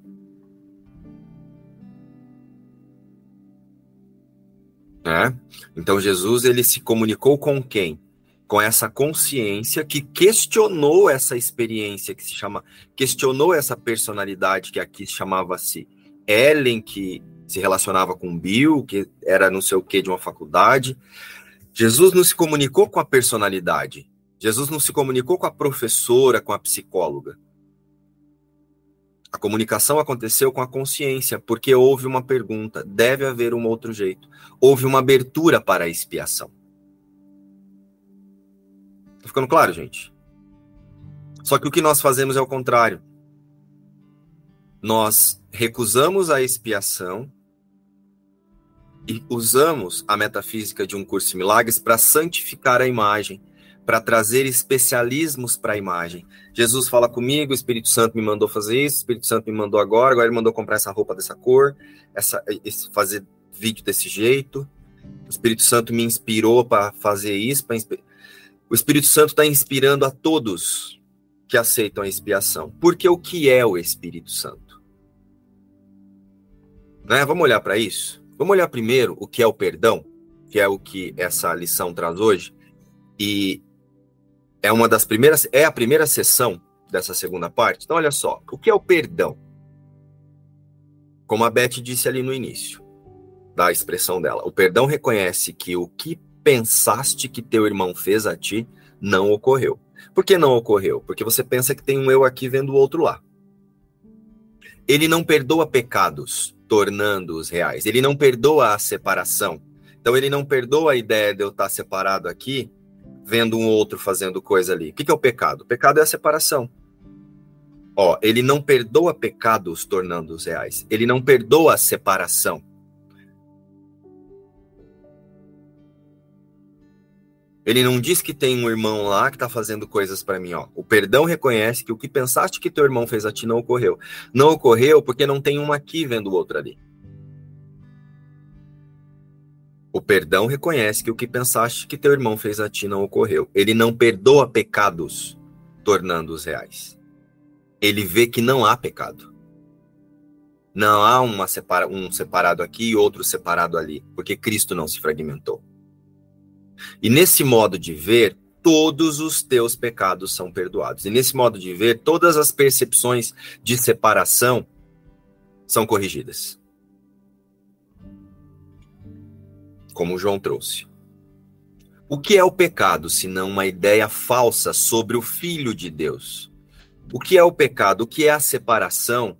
É? Então Jesus ele se comunicou com quem? Com essa consciência que questionou essa experiência que se chama, questionou essa personalidade que aqui chamava-se Ellen, que se relacionava com Bill, que era não sei o que de uma faculdade. Jesus não se comunicou com a personalidade. Jesus não se comunicou com a professora, com a psicóloga. A comunicação aconteceu com a consciência, porque houve uma pergunta, deve haver um outro jeito. Houve uma abertura para a expiação. Tá ficando claro, gente? Só que o que nós fazemos é o contrário. Nós recusamos a expiação e usamos a metafísica de um curso de milagres para santificar a imagem, para trazer especialismos para a imagem. Jesus fala comigo, o Espírito Santo me mandou fazer isso, o Espírito Santo me mandou agora, agora ele mandou comprar essa roupa dessa cor, essa, esse, fazer vídeo desse jeito. O Espírito Santo me inspirou para fazer isso. Inspi... O Espírito Santo está inspirando a todos que aceitam a expiação. Porque o que é o Espírito Santo? Né? Vamos olhar para isso? Vamos olhar primeiro o que é o perdão, que é o que essa lição traz hoje. E é uma das primeiras, é a primeira sessão dessa segunda parte. Então, olha só, o que é o perdão? Como a Beth disse ali no início da expressão dela, o perdão reconhece que o que pensaste que teu irmão fez a ti não ocorreu. Por que não ocorreu? Porque você pensa que tem um eu aqui vendo o outro lá. Ele não perdoa pecados, tornando-os reais. Ele não perdoa a separação. Então, ele não perdoa a ideia de eu estar separado aqui, vendo um outro fazendo coisa ali. O que é o pecado? O pecado é a separação. Ó, ele não perdoa pecados, tornando-os reais. Ele não perdoa a separação. Ele não diz que tem um irmão lá que está fazendo coisas para mim, ó. O perdão reconhece que o que pensaste que teu irmão fez a ti não ocorreu. Não ocorreu porque não tem um aqui vendo o outro ali. O perdão reconhece que o que pensaste que teu irmão fez a ti não ocorreu. Ele não perdoa pecados, tornando-os reais. Ele vê que não há pecado. Não há uma separa um separado aqui e outro separado ali, porque Cristo não se fragmentou. E nesse modo de ver, todos os teus pecados são perdoados. E nesse modo de ver, todas as percepções de separação são corrigidas. Como João trouxe. O que é o pecado, senão uma ideia falsa sobre o Filho de Deus? O que é o pecado? O que é a separação?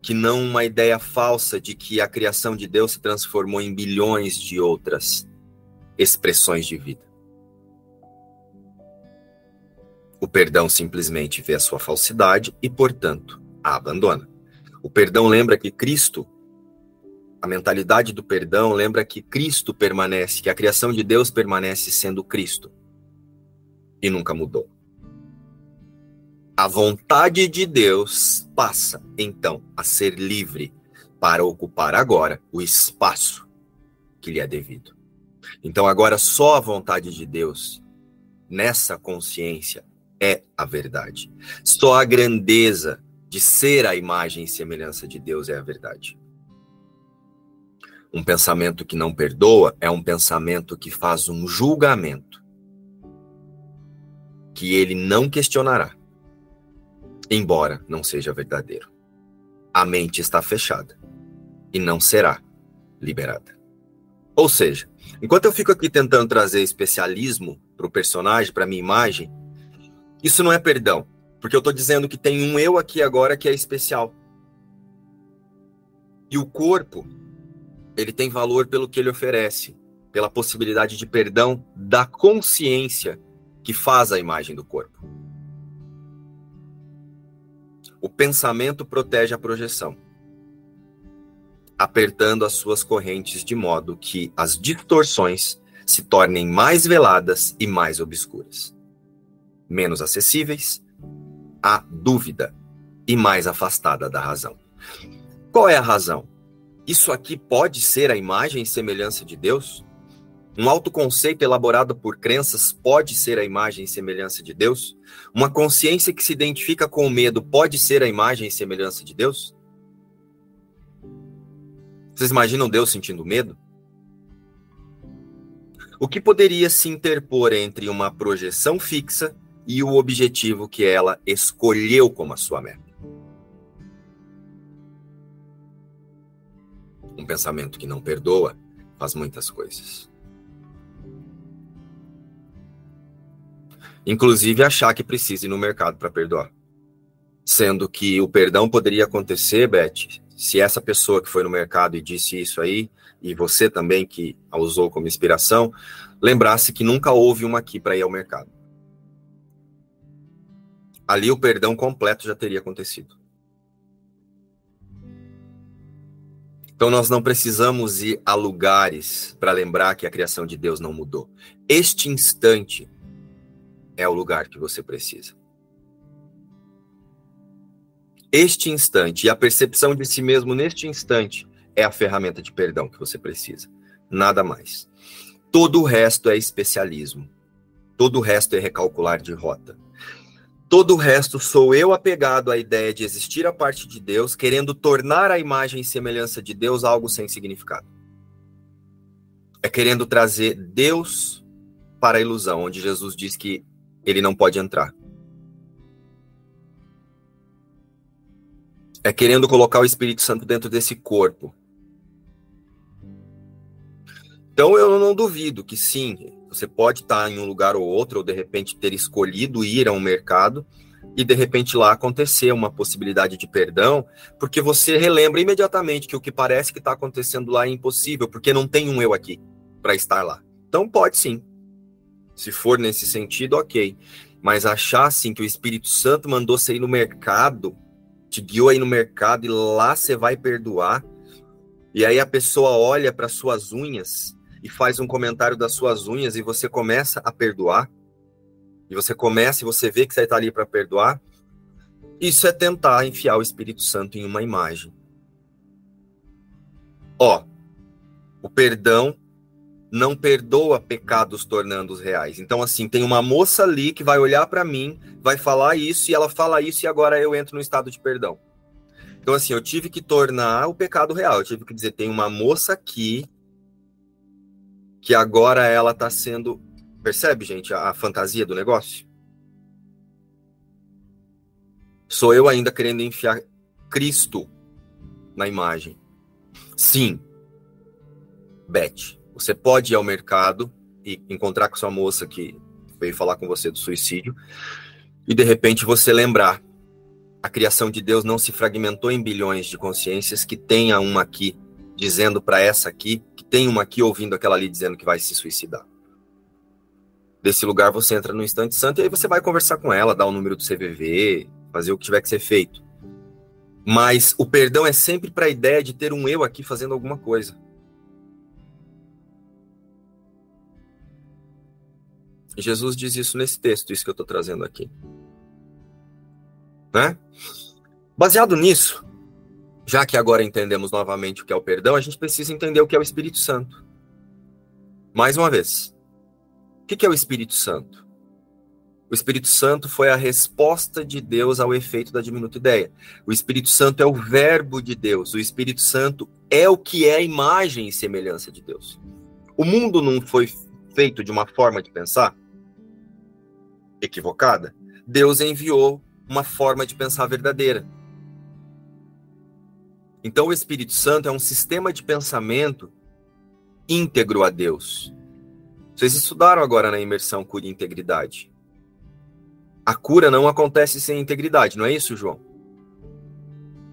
Que não uma ideia falsa de que a criação de Deus se transformou em bilhões de outras expressões de vida. O perdão simplesmente vê a sua falsidade e, portanto, a abandona. O perdão lembra que Cristo, a mentalidade do perdão lembra que Cristo permanece, que a criação de Deus permanece sendo Cristo e nunca mudou. A vontade de Deus passa, então, a ser livre para ocupar agora o espaço que lhe é devido. Então agora só a vontade de Deus nessa consciência é a verdade. Só a grandeza de ser a imagem e semelhança de Deus é a verdade. Um pensamento que não perdoa é um pensamento que faz um julgamento que ele não questionará, embora não seja verdadeiro. A mente está fechada e não será liberada. Ou seja, Enquanto eu fico aqui tentando trazer especialismo para o personagem, para minha imagem, isso não é perdão, porque eu estou dizendo que tem um eu aqui agora que é especial. E o corpo, ele tem valor pelo que ele oferece, pela possibilidade de perdão da consciência que faz a imagem do corpo. O pensamento protege a projeção apertando as suas correntes de modo que as distorções se tornem mais veladas e mais obscuras, menos acessíveis à dúvida e mais afastada da razão. Qual é a razão? Isso aqui pode ser a imagem e semelhança de Deus? Um autoconceito elaborado por crenças pode ser a imagem e semelhança de Deus? Uma consciência que se identifica com o medo pode ser a imagem e semelhança de Deus? Vocês imaginam Deus sentindo medo? O que poderia se interpor entre uma projeção fixa e o objetivo que ela escolheu como a sua meta? Um pensamento que não perdoa faz muitas coisas. Inclusive achar que precisa ir no mercado para perdoar. Sendo que o perdão poderia acontecer, Beth, se essa pessoa que foi no mercado e disse isso aí, e você também que a usou como inspiração, lembrasse que nunca houve uma aqui para ir ao mercado. Ali o perdão completo já teria acontecido. Então nós não precisamos ir a lugares para lembrar que a criação de Deus não mudou. Este instante é o lugar que você precisa. Este instante e a percepção de si mesmo neste instante é a ferramenta de perdão que você precisa. Nada mais. Todo o resto é especialismo. Todo o resto é recalcular de rota. Todo o resto sou eu apegado à ideia de existir a parte de Deus, querendo tornar a imagem e semelhança de Deus algo sem significado. É querendo trazer Deus para a ilusão, onde Jesus diz que ele não pode entrar. É querendo colocar o Espírito Santo dentro desse corpo. Então eu não duvido que sim, você pode estar em um lugar ou outro, ou de repente ter escolhido ir a um mercado e de repente lá acontecer uma possibilidade de perdão, porque você relembra imediatamente que o que parece que está acontecendo lá é impossível, porque não tem um eu aqui para estar lá. Então pode sim. Se for nesse sentido, ok. Mas achar assim que o Espírito Santo mandou você ir no mercado, te guiou aí no mercado e lá você vai perdoar, e aí a pessoa olha para suas unhas e faz um comentário das suas unhas e você começa a perdoar, e você começa e você vê que você está ali para perdoar, isso é tentar enfiar o Espírito Santo em uma imagem. Ó, o perdão não perdoa pecados tornando-os reais. Então, assim, tem uma moça ali que vai olhar para mim, vai falar isso, e ela fala isso, e agora eu entro no estado de perdão. Então, assim, eu tive que tornar o pecado real. Eu tive que dizer: tem uma moça aqui que agora ela está sendo. Percebe, gente, a, a fantasia do negócio? Sou eu ainda querendo enfiar Cristo na imagem. Sim, Beth, você pode ir ao mercado e encontrar com sua moça que veio falar com você do suicídio e de repente você lembrar a criação de Deus não se fragmentou em bilhões de consciências que tenha uma aqui dizendo para essa aqui, que tem uma aqui ouvindo aquela ali dizendo que vai se suicidar. Desse lugar você entra no instante santo e aí você vai conversar com ela, dar o número do CVV, fazer o que tiver que ser feito. Mas o perdão é sempre para a ideia de ter um eu aqui fazendo alguma coisa. Jesus diz isso nesse texto, isso que eu estou trazendo aqui. Né? Baseado nisso, já que agora entendemos novamente o que é o perdão, a gente precisa entender o que é o Espírito Santo. Mais uma vez, o que é o Espírito Santo? O Espírito Santo foi a resposta de Deus ao efeito da diminuta ideia. O Espírito Santo é o verbo de Deus. O Espírito Santo é o que é a imagem e semelhança de Deus. O mundo não foi feito de uma forma de pensar equivocada. Deus enviou uma forma de pensar verdadeira. Então, o Espírito Santo é um sistema de pensamento íntegro a Deus. Vocês estudaram agora na imersão Cura e Integridade. A cura não acontece sem integridade, não é isso, João?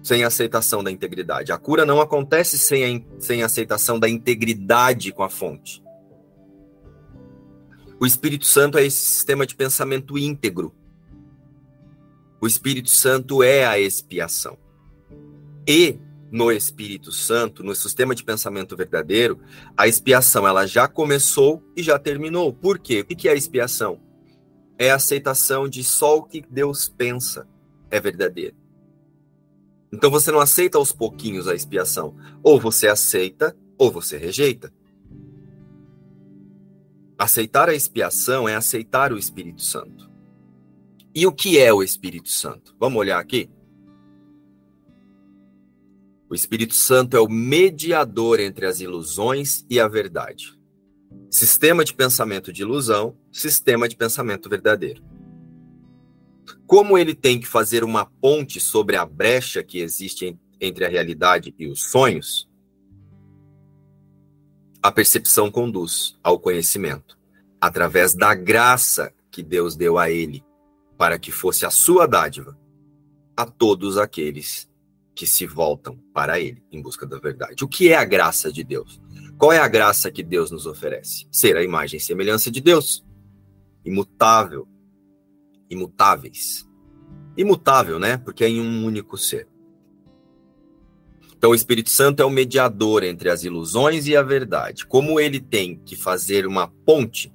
Sem aceitação da integridade. A cura não acontece sem a, sem aceitação da integridade com a fonte. O Espírito Santo é esse sistema de pensamento íntegro. O Espírito Santo é a expiação. E no Espírito Santo, no sistema de pensamento verdadeiro, a expiação ela já começou e já terminou. Por quê? O que é a expiação? É a aceitação de só o que Deus pensa é verdadeiro. Então você não aceita aos pouquinhos a expiação. Ou você aceita, ou você rejeita. Aceitar a expiação é aceitar o Espírito Santo. E o que é o Espírito Santo? Vamos olhar aqui? O Espírito Santo é o mediador entre as ilusões e a verdade. Sistema de pensamento de ilusão, sistema de pensamento verdadeiro. Como ele tem que fazer uma ponte sobre a brecha que existe entre a realidade e os sonhos, a percepção conduz ao conhecimento, através da graça que Deus deu a ele, para que fosse a sua dádiva a todos aqueles que se voltam para Ele em busca da verdade. O que é a graça de Deus? Qual é a graça que Deus nos oferece? Ser a imagem e semelhança de Deus. Imutável. Imutáveis. Imutável, né? Porque é em um único ser. Então, o Espírito Santo é o mediador entre as ilusões e a verdade. Como ele tem que fazer uma ponte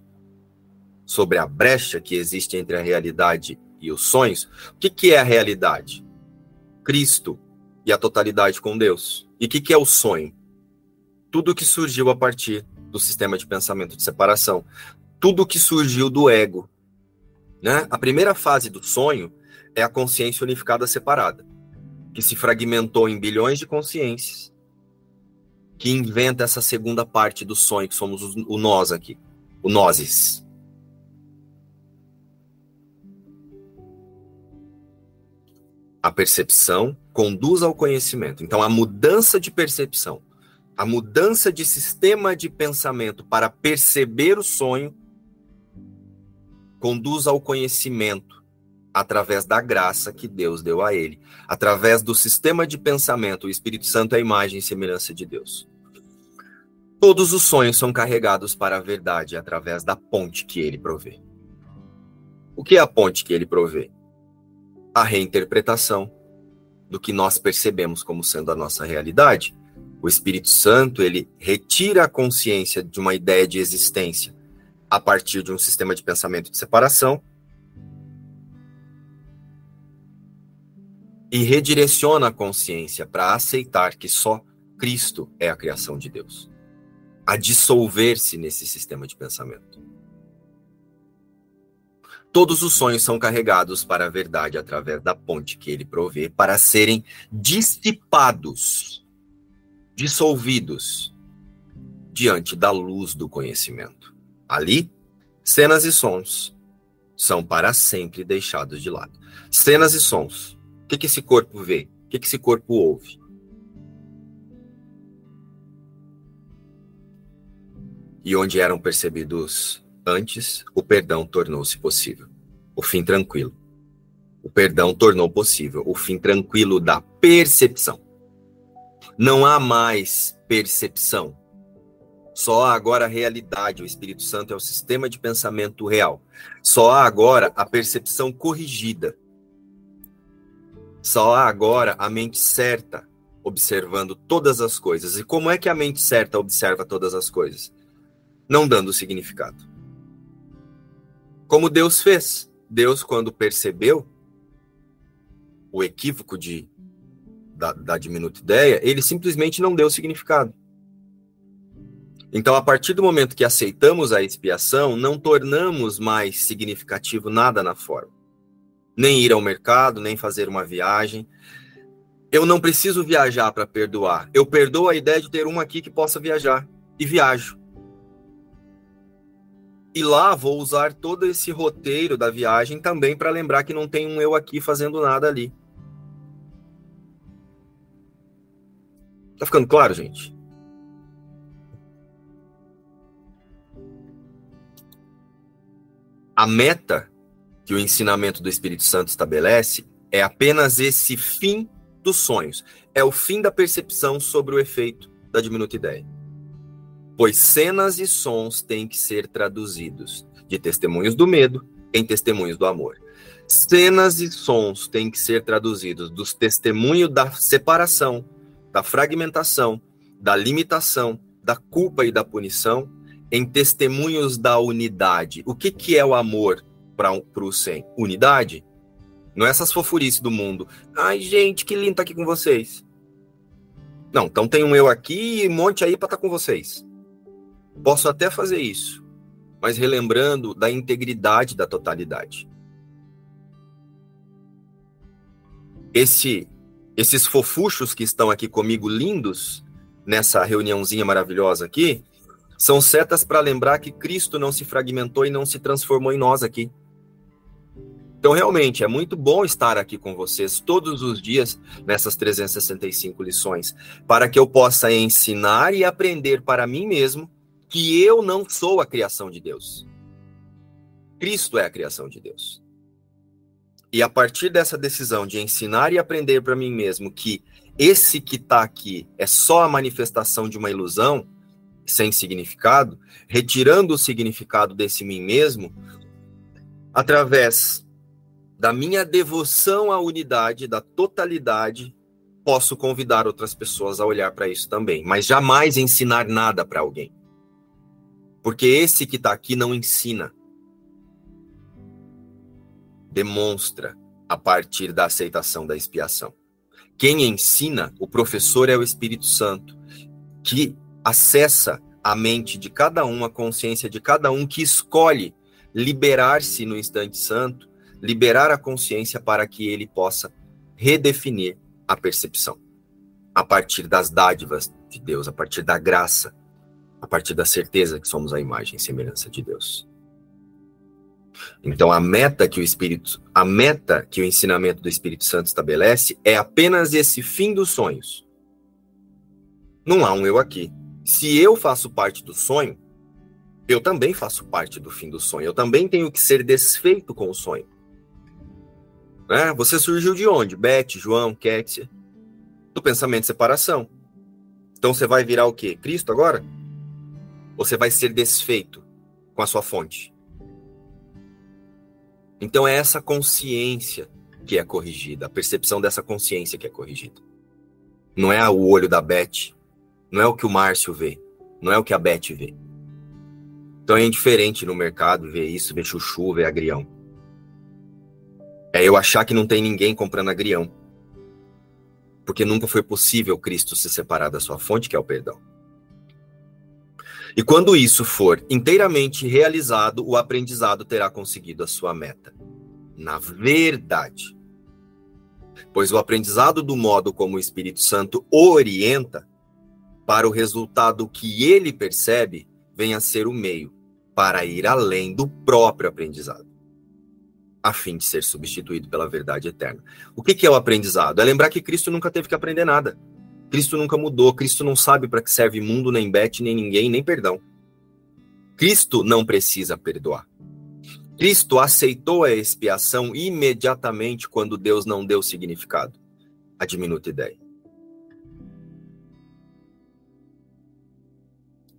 sobre a brecha que existe entre a realidade e os sonhos, o que, que é a realidade? Cristo e a totalidade com Deus. E o que, que é o sonho? Tudo que surgiu a partir do sistema de pensamento de separação. Tudo que surgiu do ego. Né? A primeira fase do sonho é a consciência unificada separada que se fragmentou em bilhões de consciências, que inventa essa segunda parte do sonho, que somos o nós aqui, o nozes. A percepção conduz ao conhecimento. Então, a mudança de percepção, a mudança de sistema de pensamento para perceber o sonho, conduz ao conhecimento através da graça que Deus deu a ele, através do sistema de pensamento, o Espírito Santo é a imagem e semelhança de Deus. Todos os sonhos são carregados para a verdade através da ponte que ele provê. O que é a ponte que ele provê? A reinterpretação do que nós percebemos como sendo a nossa realidade. O Espírito Santo, ele retira a consciência de uma ideia de existência a partir de um sistema de pensamento de separação e redireciona a consciência para aceitar que só Cristo é a criação de Deus, a dissolver-se nesse sistema de pensamento. Todos os sonhos são carregados para a verdade através da ponte que ele provê para serem dissipados, dissolvidos diante da luz do conhecimento. Ali, cenas e sons são para sempre deixados de lado. Cenas e sons que, que esse corpo vê? O que, que esse corpo ouve? E onde eram percebidos antes, o perdão tornou-se possível. O fim tranquilo. O perdão tornou possível o fim tranquilo da percepção. Não há mais percepção. Só há agora a realidade. O Espírito Santo é o sistema de pensamento real. Só há agora a percepção corrigida. Só há agora a mente certa observando todas as coisas. E como é que a mente certa observa todas as coisas? Não dando significado. Como Deus fez. Deus, quando percebeu o equívoco de, da, da diminuta ideia, ele simplesmente não deu significado. Então, a partir do momento que aceitamos a expiação, não tornamos mais significativo nada na forma nem ir ao mercado, nem fazer uma viagem. Eu não preciso viajar para perdoar. Eu perdoo a ideia de ter um aqui que possa viajar e viajo. E lá vou usar todo esse roteiro da viagem também para lembrar que não tem um eu aqui fazendo nada ali. Tá ficando claro, gente? A meta que o ensinamento do Espírito Santo estabelece é apenas esse fim dos sonhos. É o fim da percepção sobre o efeito da diminuta ideia. Pois cenas e sons têm que ser traduzidos de testemunhos do medo em testemunhos do amor. Cenas e sons têm que ser traduzidos dos testemunhos da separação, da fragmentação, da limitação, da culpa e da punição em testemunhos da unidade. O que, que é o amor? para o 100. Unidade. Não é essas fofurices do mundo. Ai, gente, que lindo estar tá aqui com vocês. Não, então tem um eu aqui e um monte aí para estar tá com vocês. Posso até fazer isso, mas relembrando da integridade da totalidade. Esse, esses fofuchos que estão aqui comigo, lindos, nessa reuniãozinha maravilhosa aqui, são setas para lembrar que Cristo não se fragmentou e não se transformou em nós aqui. Então, realmente, é muito bom estar aqui com vocês todos os dias nessas 365 lições, para que eu possa ensinar e aprender para mim mesmo que eu não sou a criação de Deus. Cristo é a criação de Deus. E a partir dessa decisão de ensinar e aprender para mim mesmo que esse que está aqui é só a manifestação de uma ilusão sem significado, retirando o significado desse mim mesmo, através da minha devoção à unidade, da totalidade, posso convidar outras pessoas a olhar para isso também, mas jamais ensinar nada para alguém. Porque esse que está aqui não ensina. Demonstra a partir da aceitação da expiação. Quem ensina, o professor é o Espírito Santo, que acessa a mente de cada um, a consciência de cada um, que escolhe liberar-se no instante santo, liberar a consciência para que ele possa redefinir a percepção a partir das dádivas de Deus, a partir da graça, a partir da certeza que somos a imagem e semelhança de Deus. Então a meta que o Espírito, a meta que o ensinamento do Espírito Santo estabelece é apenas esse fim dos sonhos. Não há um eu aqui. Se eu faço parte do sonho, eu também faço parte do fim do sonho. Eu também tenho que ser desfeito com o sonho. Né? Você surgiu de onde? Beth, João, Kétia? Do pensamento de separação. Então você vai virar o quê? Cristo agora? Você vai ser desfeito com a sua fonte? Então é essa consciência que é corrigida, a percepção dessa consciência que é corrigida. Não é o olho da Beth, não é o que o Márcio vê, não é o que a Beth vê. Então é indiferente no mercado ver isso, ver chuchu, ver agrião. É eu achar que não tem ninguém comprando agrião. Porque nunca foi possível Cristo se separar da sua fonte, que é o perdão. E quando isso for inteiramente realizado, o aprendizado terá conseguido a sua meta. Na verdade. Pois o aprendizado, do modo como o Espírito Santo orienta, para o resultado que ele percebe, vem a ser o meio para ir além do próprio aprendizado a fim de ser substituído pela verdade eterna. O que, é o aprendizado? É lembrar que Cristo nunca teve que aprender nada. Cristo nunca mudou. Cristo não sabe para que serve mundo, nem bete, nem ninguém, nem perdão. Cristo não precisa perdoar. Cristo aceitou a expiação imediatamente quando Deus não deu significado. A diminuta ideia.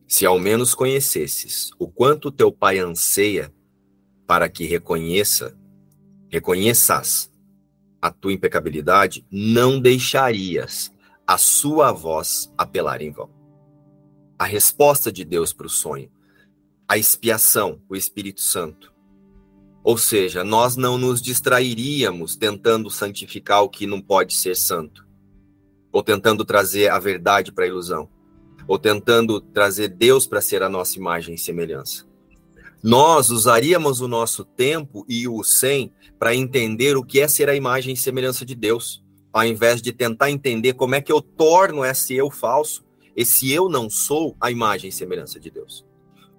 Se ao menos conhecesses o quanto teu pai anseia para que reconheça reconheças a tua impecabilidade, não deixarias a sua voz apelar em vão. A resposta de Deus para o sonho, a expiação, o Espírito Santo. Ou seja, nós não nos distrairíamos tentando santificar o que não pode ser santo, ou tentando trazer a verdade para a ilusão, ou tentando trazer Deus para ser a nossa imagem e semelhança nós usaríamos o nosso tempo e o sem para entender o que é ser a imagem e semelhança de Deus, ao invés de tentar entender como é que eu torno esse eu falso, esse eu não sou a imagem e semelhança de Deus.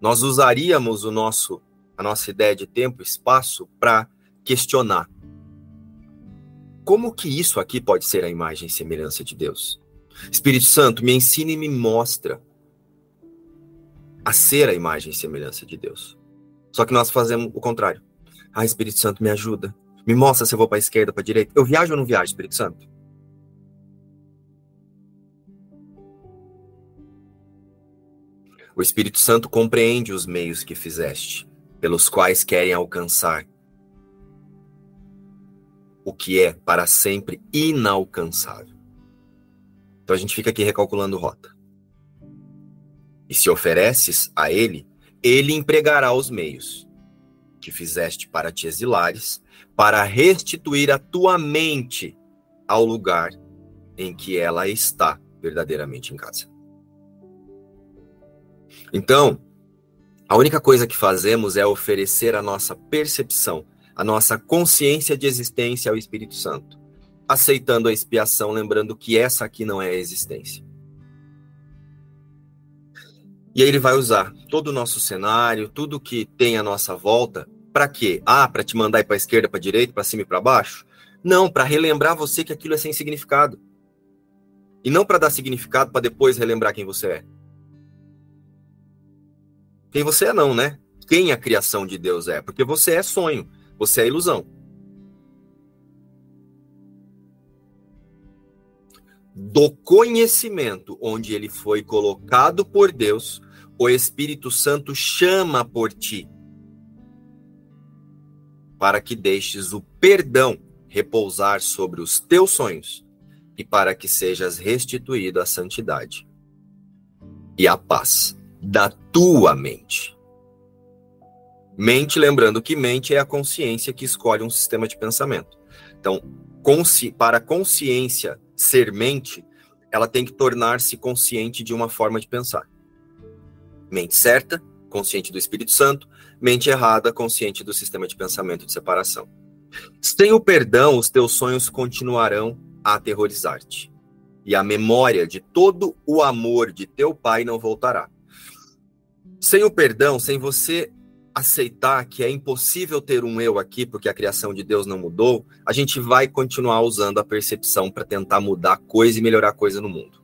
Nós usaríamos o nosso a nossa ideia de tempo e espaço para questionar como que isso aqui pode ser a imagem e semelhança de Deus? Espírito Santo, me ensina e me mostra a ser a imagem e semelhança de Deus. Só que nós fazemos o contrário. Ah, Espírito Santo, me ajuda. Me mostra se eu vou para a esquerda, para a direita. Eu viajo ou não viajo, Espírito Santo? O Espírito Santo compreende os meios que fizeste, pelos quais querem alcançar o que é para sempre inalcançável. Então a gente fica aqui recalculando rota. E se ofereces a Ele, ele empregará os meios que fizeste para te exilares, para restituir a tua mente ao lugar em que ela está verdadeiramente em casa. Então, a única coisa que fazemos é oferecer a nossa percepção, a nossa consciência de existência ao Espírito Santo, aceitando a expiação, lembrando que essa aqui não é a existência. E aí ele vai usar todo o nosso cenário, tudo que tem à nossa volta, para quê? Ah, para te mandar ir para esquerda, para direita, para cima e para baixo? Não, para relembrar você que aquilo é sem significado. E não para dar significado para depois relembrar quem você é. Quem você é não, né? Quem a criação de Deus é, porque você é sonho, você é ilusão. do conhecimento onde ele foi colocado por Deus, o Espírito Santo chama por ti para que deixes o perdão repousar sobre os teus sonhos, e para que sejas restituído à santidade e à paz da tua mente. Mente, lembrando que mente é a consciência que escolhe um sistema de pensamento. Então, consci para a consciência ser mente, ela tem que tornar-se consciente de uma forma de pensar. Mente certa, consciente do Espírito Santo, mente errada, consciente do sistema de pensamento de separação. Sem o perdão, os teus sonhos continuarão a aterrorizar-te. E a memória de todo o amor de teu pai não voltará. Sem o perdão, sem você aceitar que é impossível ter um eu aqui porque a criação de Deus não mudou, a gente vai continuar usando a percepção para tentar mudar coisa e melhorar coisa no mundo.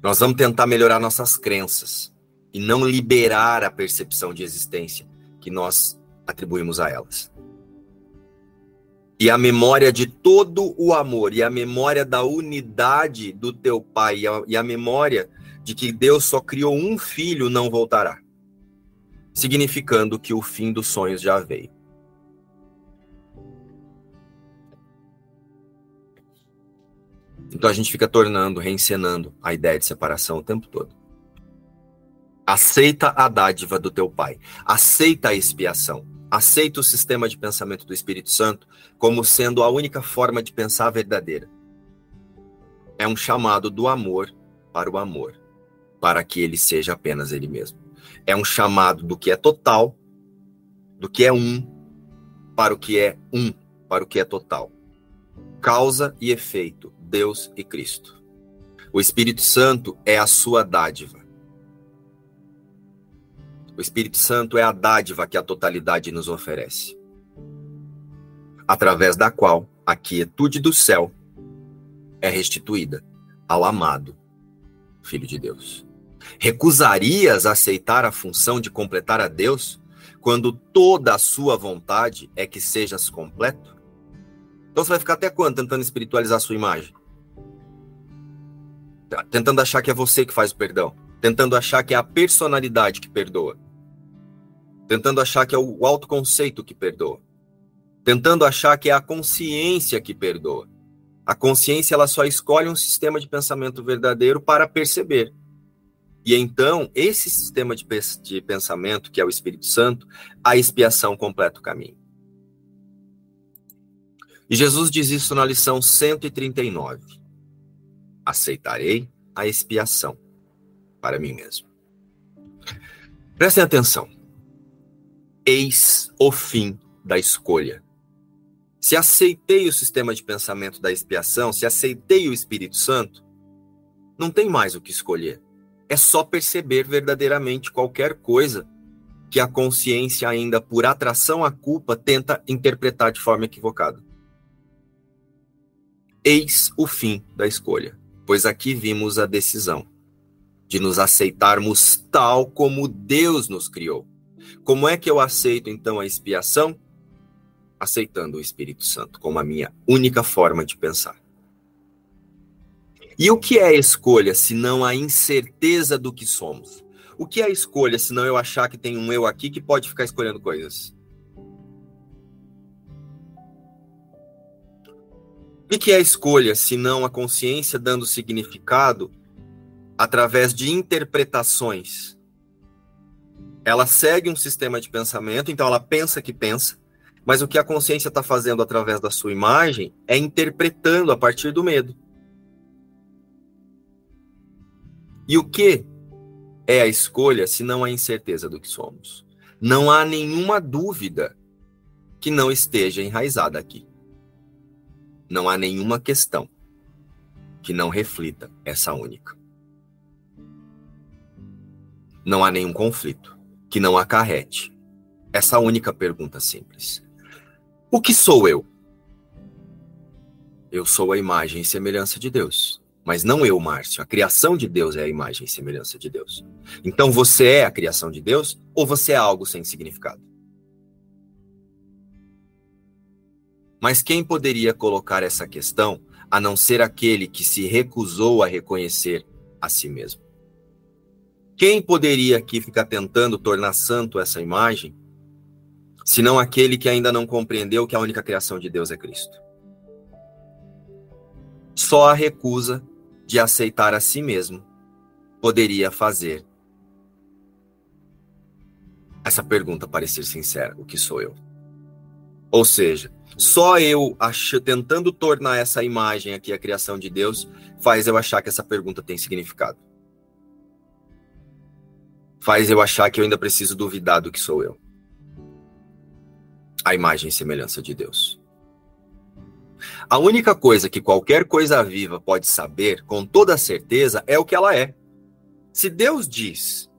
Nós vamos tentar melhorar nossas crenças e não liberar a percepção de existência que nós atribuímos a elas. E a memória de todo o amor, e a memória da unidade do teu pai, e a, e a memória de que Deus só criou um filho não voltará. Significando que o fim dos sonhos já veio. Então a gente fica tornando, reencenando a ideia de separação o tempo todo. Aceita a dádiva do teu pai. Aceita a expiação. Aceita o sistema de pensamento do Espírito Santo como sendo a única forma de pensar verdadeira. É um chamado do amor para o amor, para que ele seja apenas ele mesmo. É um chamado do que é total, do que é um, para o que é um, para o que é total. Causa e efeito, Deus e Cristo. O Espírito Santo é a sua dádiva. O Espírito Santo é a dádiva que a totalidade nos oferece, através da qual a quietude do céu é restituída ao amado Filho de Deus. Recusarias aceitar a função de completar a Deus quando toda a sua vontade é que sejas completo? Então você vai ficar até quando tentando espiritualizar a sua imagem? Tentando achar que é você que faz o perdão, tentando achar que é a personalidade que perdoa tentando achar que é o autoconceito que perdoa, tentando achar que é a consciência que perdoa. A consciência ela só escolhe um sistema de pensamento verdadeiro para perceber. E então, esse sistema de, pensamento, que é o Espírito Santo, a expiação completa o caminho. E Jesus diz isso na lição 139. Aceitarei a expiação para mim mesmo. Prestem atenção. Eis o fim da escolha. Se aceitei o sistema de pensamento da expiação, se aceitei o Espírito Santo, não tem mais o que escolher. É só perceber verdadeiramente qualquer coisa que a consciência, ainda por atração à culpa, tenta interpretar de forma equivocada. Eis o fim da escolha, pois aqui vimos a decisão de nos aceitarmos tal como Deus nos criou como é que eu aceito então a expiação? Aceitando o Espírito Santo como a minha única forma de pensar. E o que é escolha se não a incerteza do que somos? O que é escolha se não eu achar que tem um eu aqui que pode ficar escolhendo coisas? O que é escolha se não a consciência dando significado através de interpretações ela segue um sistema de pensamento, então ela pensa que pensa, mas o que a consciência está fazendo através da sua imagem é interpretando a partir do medo. E o que é a escolha se não a incerteza do que somos? Não há nenhuma dúvida que não esteja enraizada aqui. Não há nenhuma questão que não reflita essa única. Não há nenhum conflito que não acarrete essa única pergunta simples. O que sou eu? Eu sou a imagem e semelhança de Deus. Mas não eu, Márcio. A criação de Deus é a imagem e semelhança de Deus. Então você é a criação de Deus ou você é algo sem significado? Mas quem poderia colocar essa questão a não ser aquele que se recusou a reconhecer a si mesmo? Quem poderia aqui ficar tentando tornar santo essa imagem, senão aquele que ainda não compreendeu que a única criação de Deus é Cristo? Só a recusa de aceitar a si mesmo poderia fazer essa pergunta parecer sincera: o que sou eu? Ou seja, só eu acho, tentando tornar essa imagem aqui a criação de Deus faz eu achar que essa pergunta tem significado. Faz eu achar que eu ainda preciso duvidar do que sou eu. A imagem e semelhança de Deus. A única coisa que qualquer coisa viva pode saber com toda certeza é o que ela é. Se Deus diz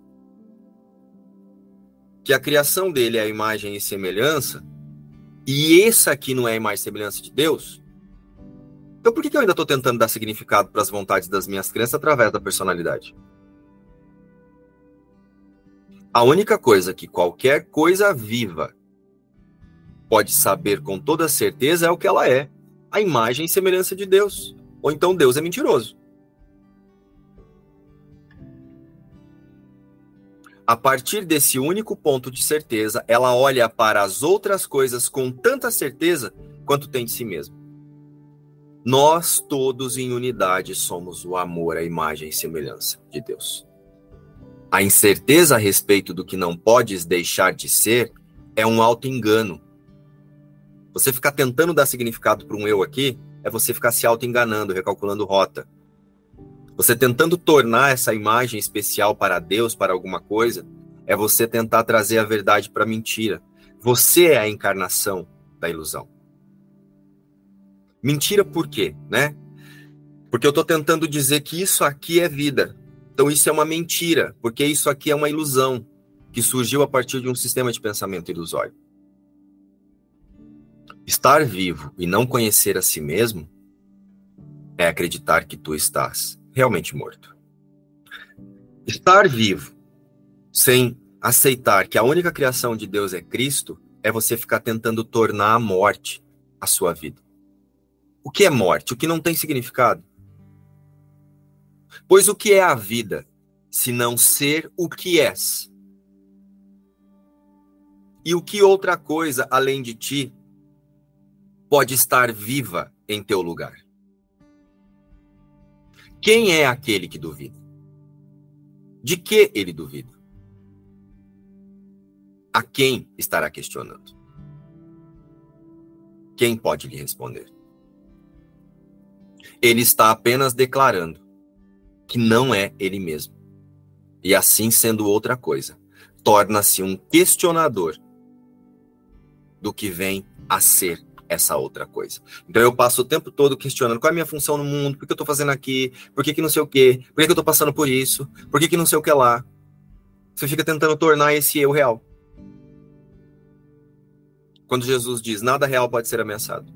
que a criação dele é a imagem e semelhança, e essa aqui não é a imagem e semelhança de Deus, então por que, eu ainda estou tentando dar significado para as vontades das minhas crenças através da personalidade? A única coisa que qualquer coisa viva pode saber com toda certeza é o que ela é, a imagem e semelhança de Deus. Ou então Deus é mentiroso. A partir desse único ponto de certeza, ela olha para as outras coisas com tanta certeza quanto tem de si mesma. Nós todos em unidade somos o amor, a imagem e semelhança de Deus. A incerteza a respeito do que não podes deixar de ser é um auto-engano. Você ficar tentando dar significado para um eu aqui é você ficar se auto-enganando, recalculando rota. Você tentando tornar essa imagem especial para Deus, para alguma coisa, é você tentar trazer a verdade para a mentira. Você é a encarnação da ilusão. Mentira por quê, né? Porque eu estou tentando dizer que isso aqui é vida. Então isso é uma mentira, porque isso aqui é uma ilusão que surgiu a partir de um sistema de pensamento ilusório. Estar vivo e não conhecer a si mesmo é acreditar que tu estás realmente morto. Estar vivo sem aceitar que a única criação de Deus é Cristo é você ficar tentando tornar a morte a sua vida. O que é morte? O que não tem significado? Pois o que é a vida, se não ser o que és? E o que outra coisa, além de ti, pode estar viva em teu lugar? Quem é aquele que duvida? De que ele duvida? A quem estará questionando? Quem pode lhe responder? Ele está apenas declarando que não é ele mesmo. E assim sendo outra coisa, torna-se um questionador do que vem a ser essa outra coisa. Então eu passo o tempo todo questionando qual é a minha função no mundo, por que eu estou fazendo aqui, por que, que não sei o quê, por que, que eu estou passando por isso, por que, que não sei o que lá. Você fica tentando tornar esse eu real. Quando Jesus diz nada real pode ser ameaçado.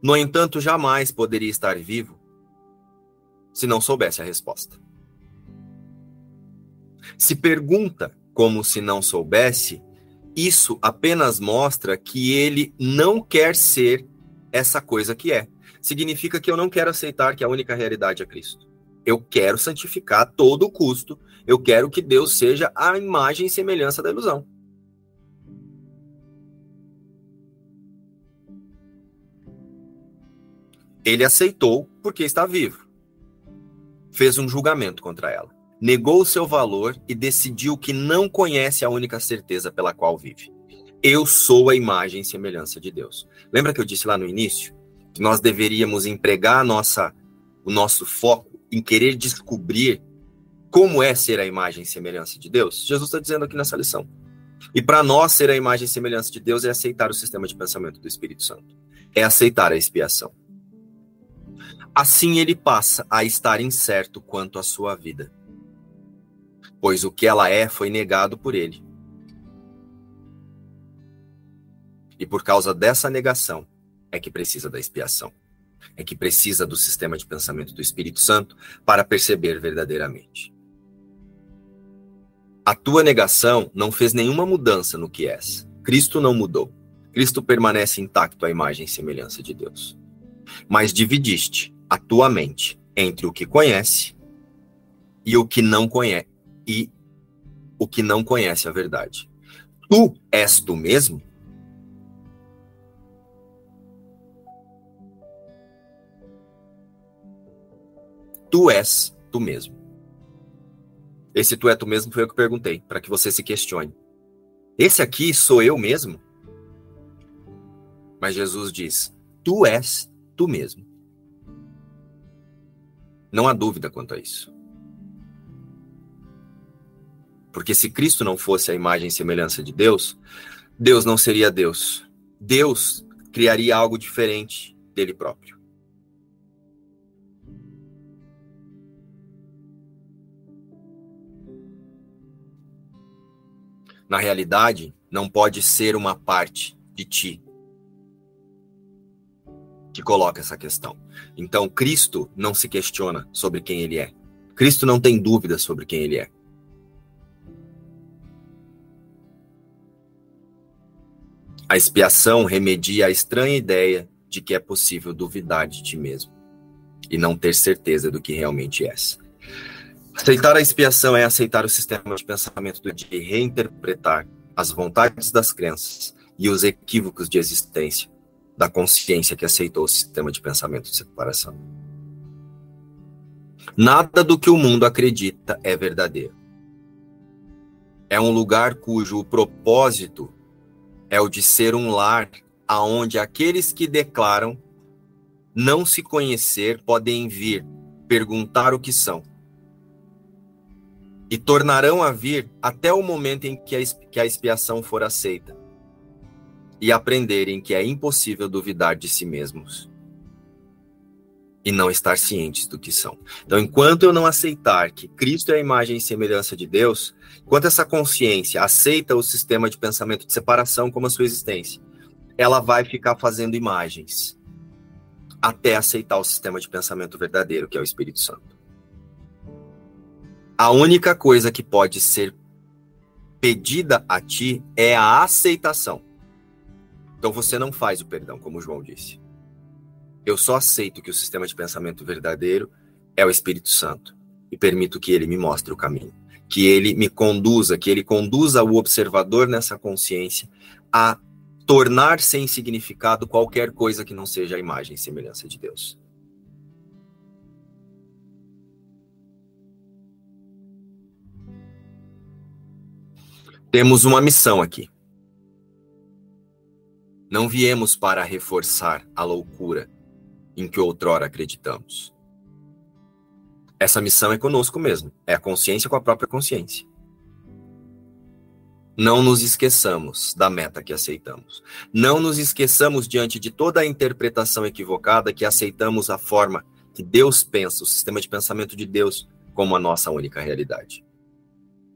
No entanto, jamais poderia estar vivo se não soubesse a resposta. Se pergunta como se não soubesse, isso apenas mostra que ele não quer ser essa coisa que é. Significa que eu não quero aceitar que a única realidade é Cristo. Eu quero santificar a todo custo. Eu quero que Deus seja a imagem e semelhança da ilusão. Ele aceitou porque está vivo. Fez um julgamento contra ela negou o seu valor e decidiu que não conhece a única certeza pela qual vive. Eu sou a imagem e semelhança de Deus. Lembra que eu disse lá no início que nós deveríamos empregar nossa, o nosso foco em querer descobrir como é ser a imagem e semelhança de Deus? Jesus está dizendo aqui nessa lição. E para nós ser a imagem e semelhança de Deus é aceitar o sistema de pensamento do Espírito Santo. É aceitar a expiação. Assim ele passa a estar incerto quanto à sua vida pois o que ela é foi negado por ele. E por causa dessa negação é que precisa da expiação. É que precisa do sistema de pensamento do Espírito Santo para perceber verdadeiramente. A tua negação não fez nenhuma mudança no que és. Cristo não mudou. Cristo permanece intacto à imagem e semelhança de Deus. Mas dividiste a tua mente entre o que conhece e o que não conhece e o que não conhece a verdade. Tu és tu mesmo? tu és tu mesmo. Esse tu é tu mesmo foi eu que perguntei, para que você se questione. Esse aqui sou eu mesmo? Mas Jesus diz: Tu és tu mesmo. Não há dúvida quanto a isso. Porque se Cristo não fosse a imagem e semelhança de Deus, Deus não seria Deus. Deus criaria algo diferente dele próprio. Na realidade, não pode ser uma parte de ti que coloca essa questão. Então, Cristo não se questiona sobre quem ele é. Cristo não tem dúvidas sobre quem ele é. A expiação remedia a estranha ideia de que é possível duvidar de ti mesmo e não ter certeza do que realmente és. Aceitar a expiação é aceitar o sistema de pensamento de reinterpretar as vontades das crenças e os equívocos de existência da consciência que aceitou o sistema de pensamento de separação. Nada do que o mundo acredita é verdadeiro. É um lugar cujo propósito é o de ser um lar aonde aqueles que declaram não se conhecer podem vir perguntar o que são e tornarão a vir até o momento em que a, que a expiação for aceita e aprenderem que é impossível duvidar de si mesmos e não estar cientes do que são. Então, enquanto eu não aceitar que Cristo é a imagem e semelhança de Deus, enquanto essa consciência aceita o sistema de pensamento de separação como a sua existência, ela vai ficar fazendo imagens até aceitar o sistema de pensamento verdadeiro, que é o Espírito Santo. A única coisa que pode ser pedida a ti é a aceitação. Então você não faz o perdão, como João disse. Eu só aceito que o sistema de pensamento verdadeiro é o Espírito Santo e permito que ele me mostre o caminho, que ele me conduza, que ele conduza o observador nessa consciência a tornar sem significado qualquer coisa que não seja a imagem e semelhança de Deus. Temos uma missão aqui. Não viemos para reforçar a loucura em que outrora acreditamos. Essa missão é conosco mesmo, é a consciência com a própria consciência. Não nos esqueçamos da meta que aceitamos. Não nos esqueçamos diante de toda a interpretação equivocada que aceitamos a forma que Deus pensa, o sistema de pensamento de Deus, como a nossa única realidade.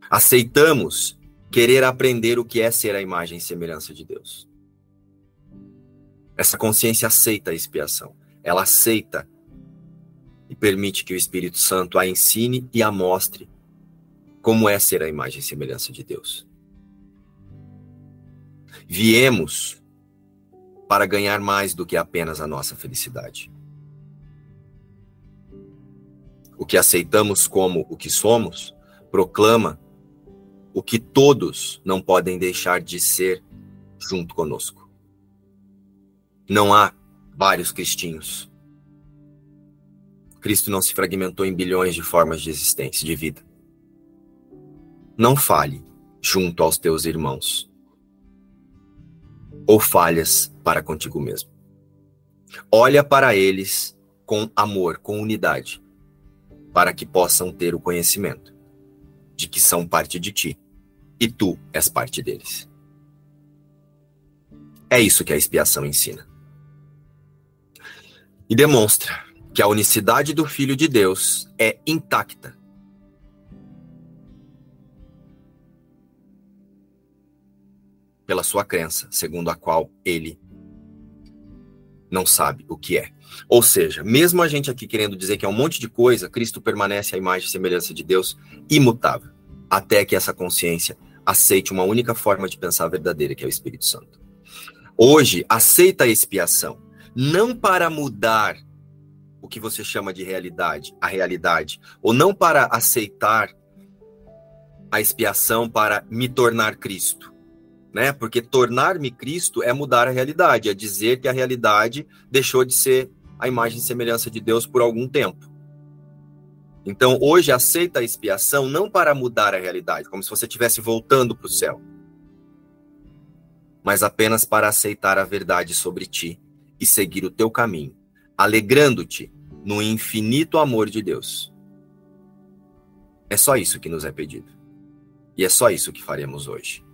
Aceitamos querer aprender o que é ser a imagem e semelhança de Deus. Essa consciência aceita a expiação. Ela aceita e permite que o Espírito Santo a ensine e a mostre como é ser a imagem e semelhança de Deus. Viemos para ganhar mais do que apenas a nossa felicidade. O que aceitamos como o que somos proclama o que todos não podem deixar de ser junto conosco. Não há vários cristinhos. Cristo não se fragmentou em bilhões de formas de existência, de vida. Não fale junto aos teus irmãos. Ou falhas para contigo mesmo. Olha para eles com amor, com unidade, para que possam ter o conhecimento de que são parte de ti e tu és parte deles. É isso que a expiação ensina e demonstra que a unicidade do Filho de Deus é intacta. Pela sua crença, segundo a qual ele não sabe o que é. Ou seja, mesmo a gente aqui querendo dizer que é um monte de coisa, Cristo permanece a imagem e semelhança de Deus imutável, até que essa consciência aceite uma única forma de pensar verdadeira, que é o Espírito Santo. Hoje, aceita a expiação não para mudar o que você chama de realidade, a realidade, ou não para aceitar a expiação para me tornar Cristo, né? Porque tornar-me Cristo é mudar a realidade, é dizer que a realidade deixou de ser a imagem e semelhança de Deus por algum tempo. Então, hoje aceita a expiação não para mudar a realidade, como se você estivesse voltando para o céu, mas apenas para aceitar a verdade sobre ti e seguir o teu caminho, alegrando-te no infinito amor de Deus. É só isso que nos é pedido. E é só isso que faremos hoje.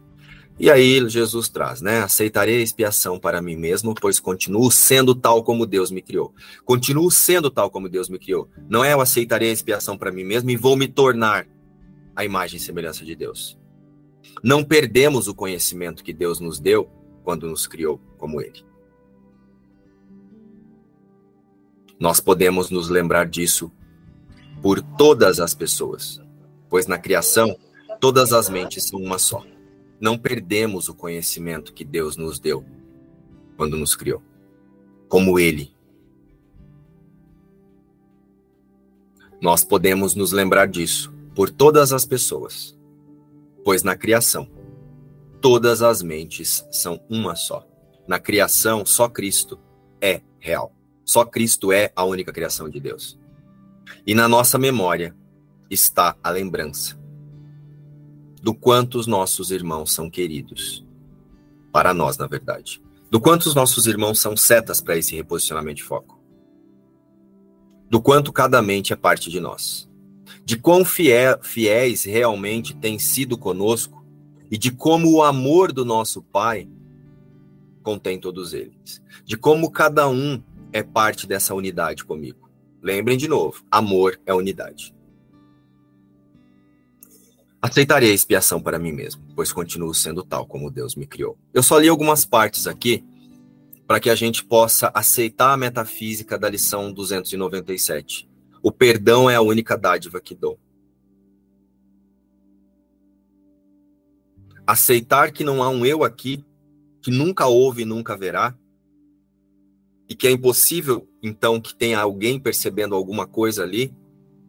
E aí Jesus traz, né? Aceitarei a expiação para mim mesmo, pois continuo sendo tal como Deus me criou. Continuo sendo tal como Deus me criou. Não é eu aceitarei a expiação para mim mesmo e vou me tornar a imagem e semelhança de Deus. Não perdemos o conhecimento que Deus nos deu quando nos criou como Ele. Nós podemos nos lembrar disso por todas as pessoas, pois na criação todas as mentes são uma só não perdemos o conhecimento que Deus nos deu quando nos criou, como Ele. Nós podemos nos lembrar disso por todas as pessoas, pois na criação, todas as mentes são uma só. Na criação, só Cristo é real. Só Cristo é a única criação de Deus. E na nossa memória está a lembrança do quanto os nossos irmãos são queridos. Para nós, na verdade. Do quanto os nossos irmãos são setas para esse reposicionamento de foco. Do quanto cada mente é parte de nós. De quão fiéis realmente têm sido conosco e de como o amor do nosso Pai contém todos eles. De como cada um é parte dessa unidade comigo. Lembrem de novo: amor é unidade. Aceitarei a expiação para mim mesmo, pois continuo sendo tal como Deus me criou. Eu só li algumas partes aqui para que a gente possa aceitar a metafísica da lição 297. O perdão é a única dádiva que dou. Aceitar que não há um eu aqui, que nunca houve e nunca haverá, e que é impossível, então, que tenha alguém percebendo alguma coisa ali,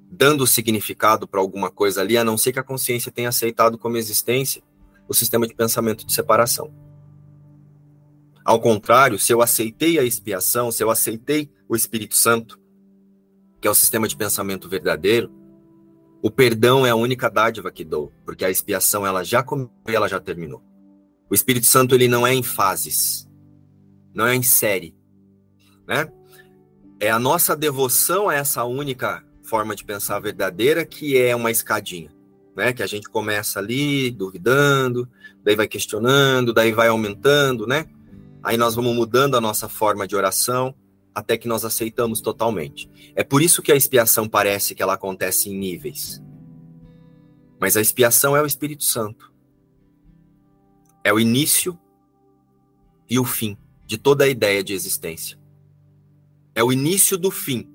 dando significado para alguma coisa ali, a não ser que a consciência tenha aceitado como existência o sistema de pensamento de separação. Ao contrário, se eu aceitei a expiação, se eu aceitei o Espírito Santo, que é o sistema de pensamento verdadeiro, o perdão é a única dádiva que dou, porque a expiação ela já começou ela já terminou. O Espírito Santo ele não é em fases, não é em série, né? É a nossa devoção a essa única forma de pensar verdadeira, que é uma escadinha, né? Que a gente começa ali duvidando, daí vai questionando, daí vai aumentando, né? Aí nós vamos mudando a nossa forma de oração até que nós aceitamos totalmente. É por isso que a expiação parece que ela acontece em níveis. Mas a expiação é o Espírito Santo. É o início e o fim de toda a ideia de existência. É o início do fim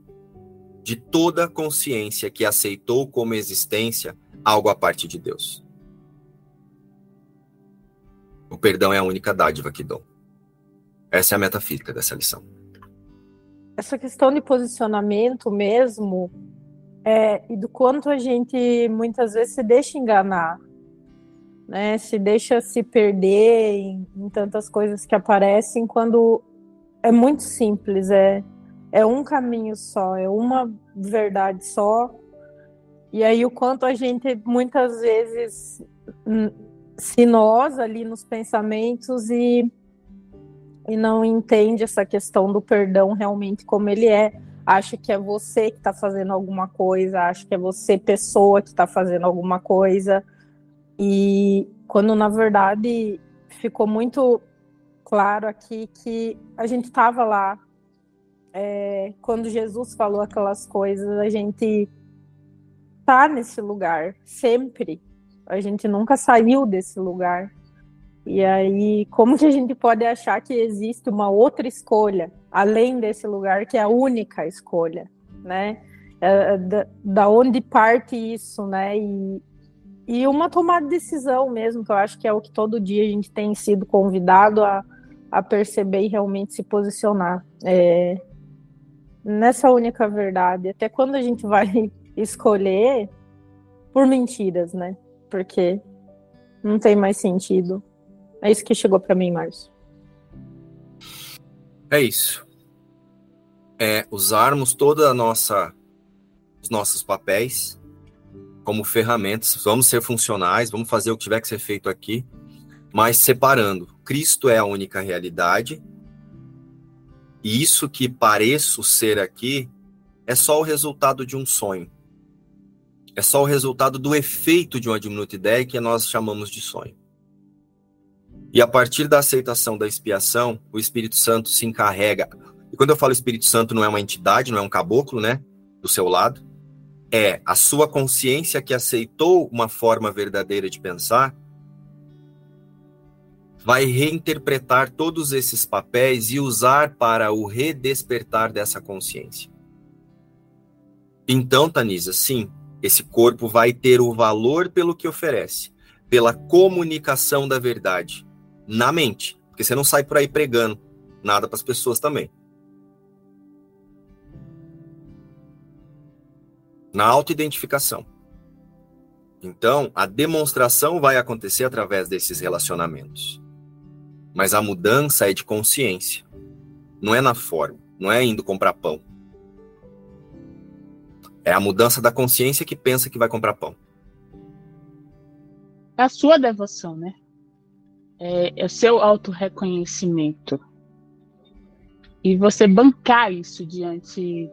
de toda consciência que aceitou como existência algo à parte de Deus. O perdão é a única dádiva que dou. Essa é a metafísica dessa lição. Essa questão de posicionamento mesmo, é, e do quanto a gente muitas vezes se deixa enganar, né? Se deixa se perder em, em tantas coisas que aparecem quando é muito simples, é é um caminho só, é uma verdade só. E aí o quanto a gente muitas vezes se nós ali nos pensamentos e, e não entende essa questão do perdão realmente como ele é. Acha que é você que está fazendo alguma coisa, acha que é você, pessoa, que está fazendo alguma coisa. E quando na verdade ficou muito claro aqui que a gente estava lá é, quando Jesus falou aquelas coisas, a gente tá nesse lugar sempre. A gente nunca saiu desse lugar. E aí, como que a gente pode achar que existe uma outra escolha além desse lugar que é a única escolha, né? É, é da, da onde parte isso, né? E, e uma tomada de decisão mesmo, que eu acho que é o que todo dia a gente tem sido convidado a, a perceber e realmente se posicionar. É, nessa única verdade, até quando a gente vai escolher por mentiras, né? Porque não tem mais sentido. É isso que chegou para mim, Márcio. É isso. É usarmos toda a nossa os nossos papéis como ferramentas, vamos ser funcionais, vamos fazer o que tiver que ser feito aqui, mas separando. Cristo é a única realidade, e isso que pareço ser aqui é só o resultado de um sonho. É só o resultado do efeito de uma diminuta ideia que nós chamamos de sonho. E a partir da aceitação da expiação, o Espírito Santo se encarrega. E quando eu falo Espírito Santo, não é uma entidade, não é um caboclo, né? Do seu lado. É a sua consciência que aceitou uma forma verdadeira de pensar, vai reinterpretar todos esses papéis e usar para o redespertar dessa consciência. Então, Tanisa, sim, esse corpo vai ter o valor pelo que oferece, pela comunicação da verdade na mente, porque você não sai por aí pregando nada para as pessoas também. Na autoidentificação. Então, a demonstração vai acontecer através desses relacionamentos. Mas a mudança é de consciência. Não é na forma, não é indo comprar pão. É a mudança da consciência que pensa que vai comprar pão. É a sua devoção, né? É, é o seu autorreconhecimento. E você bancar isso diante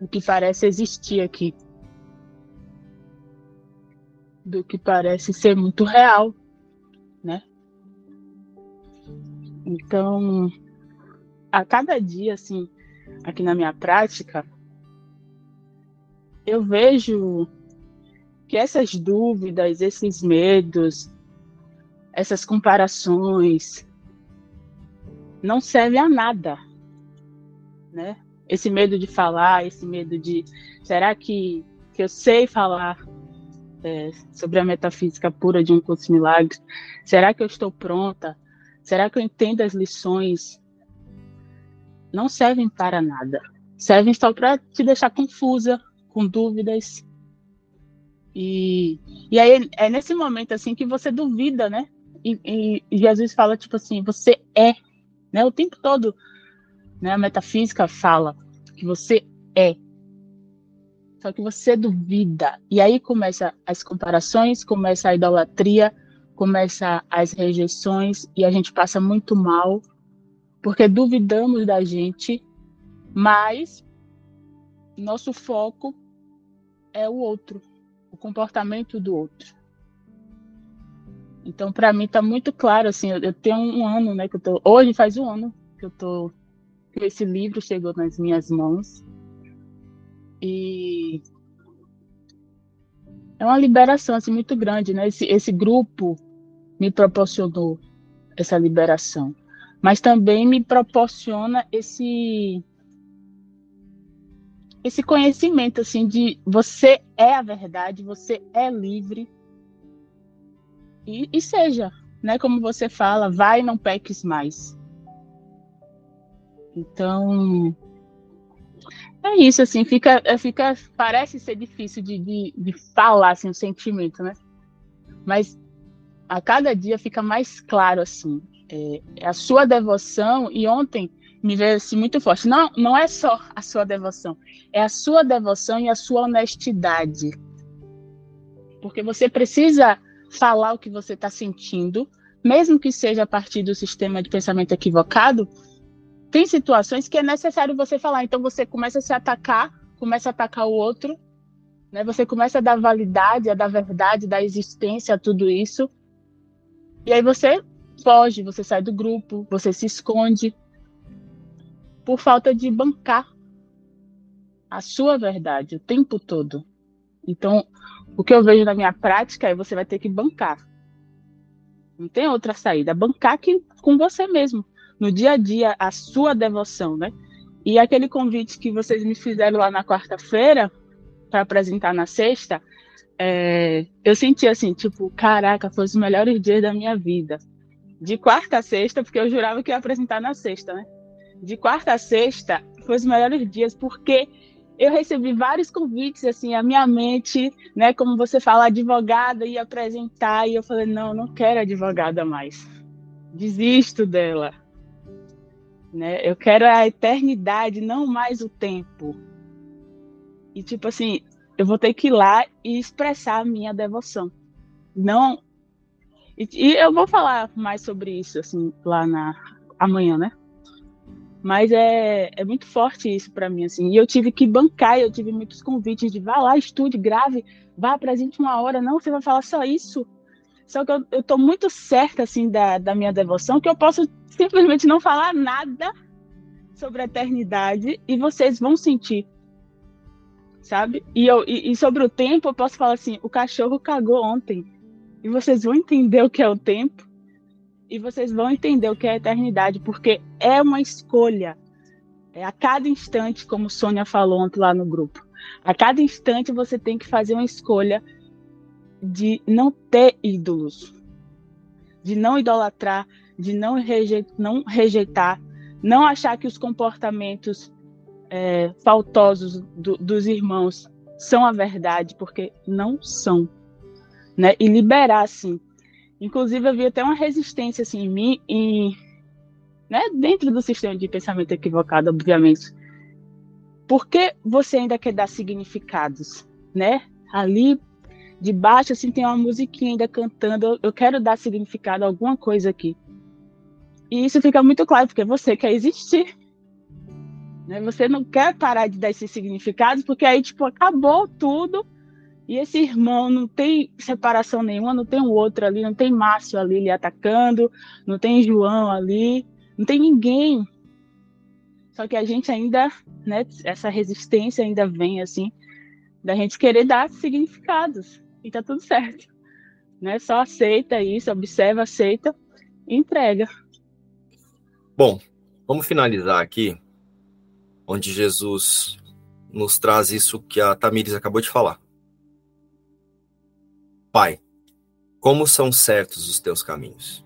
do que parece existir aqui. Do que parece ser muito real, né? Então, a cada dia, assim, aqui na minha prática, eu vejo que essas dúvidas, esses medos, essas comparações não servem a nada, né? Esse medo de falar, esse medo de será que, que eu sei falar é, sobre a metafísica pura de um curso de milagres? Será que eu estou pronta? Será que eu entendo as lições? Não servem para nada. Servem só para te deixar confusa, com dúvidas. E, e aí é nesse momento assim que você duvida, né? E, e Jesus fala tipo assim, você é, né? O tempo todo, né? A metafísica fala que você é. Só que você duvida. E aí começa as comparações, começa a idolatria, começa as rejeições e a gente passa muito mal porque duvidamos da gente, mas nosso foco é o outro, o comportamento do outro. Então, para mim está muito claro assim, eu, tenho um ano, né, que eu tô, hoje faz um ano que eu tô que esse livro chegou nas minhas mãos. E é uma liberação assim muito grande, né? Esse, esse grupo me proporcionou essa liberação, mas também me proporciona esse esse conhecimento assim de você é a verdade, você é livre e, e seja, né? Como você fala, vai não peques mais. Então é isso assim, fica, fica parece ser difícil de, de, de falar assim o sentimento, né? Mas a cada dia fica mais claro assim é, é, a sua devoção e ontem me veio assim muito forte não não é só a sua devoção é a sua devoção e a sua honestidade porque você precisa falar o que você está sentindo mesmo que seja a partir do sistema de pensamento equivocado tem situações que é necessário você falar então você começa a se atacar começa a atacar o outro né? Você começa a dar validade, a dar verdade, a dar existência a tudo isso. E aí você foge, você sai do grupo, você se esconde por falta de bancar a sua verdade o tempo todo. Então, o que eu vejo na minha prática é você vai ter que bancar. Não tem outra saída. Bancar com você mesmo. No dia a dia, a sua devoção, né? E aquele convite que vocês me fizeram lá na quarta-feira, para apresentar na sexta, é, eu senti assim, tipo, caraca, foi os melhores dias da minha vida. De quarta a sexta, porque eu jurava que ia apresentar na sexta, né? De quarta a sexta, foi os melhores dias, porque eu recebi vários convites, assim, a minha mente, né, como você fala, advogada, ia apresentar, e eu falei, não, não quero advogada mais. Desisto dela. Né? Eu quero a eternidade, não mais o tempo. E tipo assim, eu vou ter que ir lá e expressar a minha devoção. Não. E, e eu vou falar mais sobre isso, assim, lá na amanhã, né? Mas é, é muito forte isso para mim, assim. E eu tive que bancar, eu tive muitos convites de vá lá, estude, grave, vá, apresente uma hora. Não, você vai falar só isso. Só que eu, eu tô muito certa, assim, da, da minha devoção, que eu posso simplesmente não falar nada sobre a eternidade e vocês vão sentir, sabe? E, eu, e, e sobre o tempo, eu posso falar assim: o cachorro cagou ontem. E vocês vão entender o que é o tempo e vocês vão entender o que é a eternidade, porque é uma escolha. É a cada instante, como Sônia falou ontem lá no grupo, a cada instante você tem que fazer uma escolha de não ter ídolos, de não idolatrar, de não não, rejeitar, não achar que os comportamentos é, faltosos do, dos irmãos são a verdade, porque não são. Né? E liberar, assim, Inclusive, havia até uma resistência assim, em mim, e, né, dentro do sistema de pensamento equivocado, obviamente. Por que você ainda quer dar significados? Né? Ali de baixo assim, tem uma musiquinha ainda cantando. Eu quero dar significado a alguma coisa aqui. E isso fica muito claro, porque você quer existir. Né? Você não quer parar de dar esses significados, porque aí, tipo, acabou tudo e esse irmão não tem separação nenhuma, não tem um outro ali, não tem Márcio ali lhe atacando, não tem João ali, não tem ninguém. Só que a gente ainda, né, essa resistência ainda vem assim, da gente querer dar significados. E tá tudo certo. Né? Só aceita isso, observa, aceita e entrega. Bom, vamos finalizar aqui, onde Jesus nos traz isso que a Tamires acabou de falar. Pai, como são certos os teus caminhos?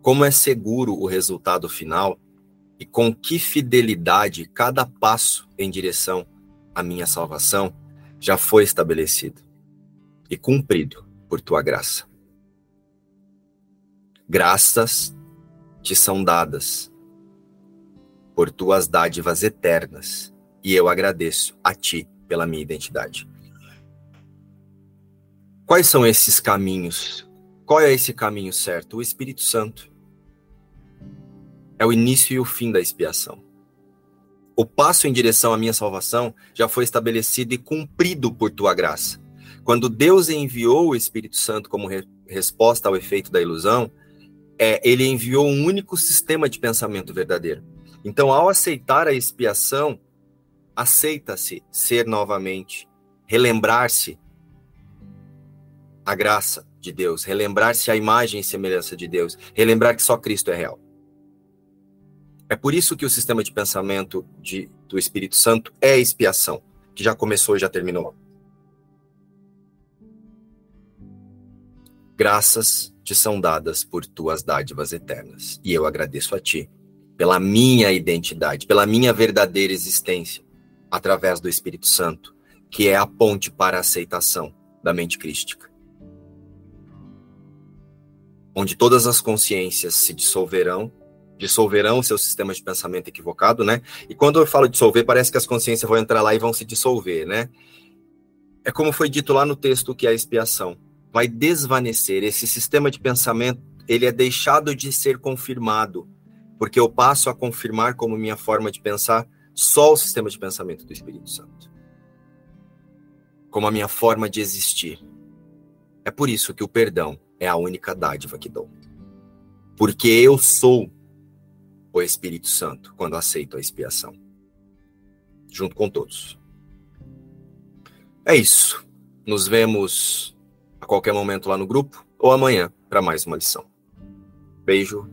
Como é seguro o resultado final e com que fidelidade cada passo em direção à minha salvação já foi estabelecido e cumprido por tua graça. Graças te são dadas por tuas dádivas eternas e eu agradeço a ti pela minha identidade. Quais são esses caminhos? Qual é esse caminho certo? O Espírito Santo. É o início e o fim da expiação. O passo em direção à minha salvação já foi estabelecido e cumprido por tua graça. Quando Deus enviou o Espírito Santo como re resposta ao efeito da ilusão, é, ele enviou um único sistema de pensamento verdadeiro. Então, ao aceitar a expiação, aceita-se ser novamente, relembrar-se a graça de Deus, relembrar-se a imagem e semelhança de Deus, relembrar que só Cristo é real. É por isso que o sistema de pensamento de, do Espírito Santo é expiação, que já começou e já terminou. Graças te são dadas por tuas dádivas eternas, e eu agradeço a ti pela minha identidade, pela minha verdadeira existência, através do Espírito Santo, que é a ponte para a aceitação da mente crística onde todas as consciências se dissolverão, dissolverão seu sistema de pensamento equivocado, né? E quando eu falo dissolver, parece que as consciências vão entrar lá e vão se dissolver, né? É como foi dito lá no texto que é a expiação. Vai desvanecer esse sistema de pensamento, ele é deixado de ser confirmado, porque eu passo a confirmar como minha forma de pensar só o sistema de pensamento do Espírito Santo. Como a minha forma de existir. É por isso que o perdão é a única dádiva que dou. Porque eu sou o Espírito Santo quando aceito a expiação. Junto com todos. É isso. Nos vemos a qualquer momento lá no grupo ou amanhã para mais uma lição. Beijo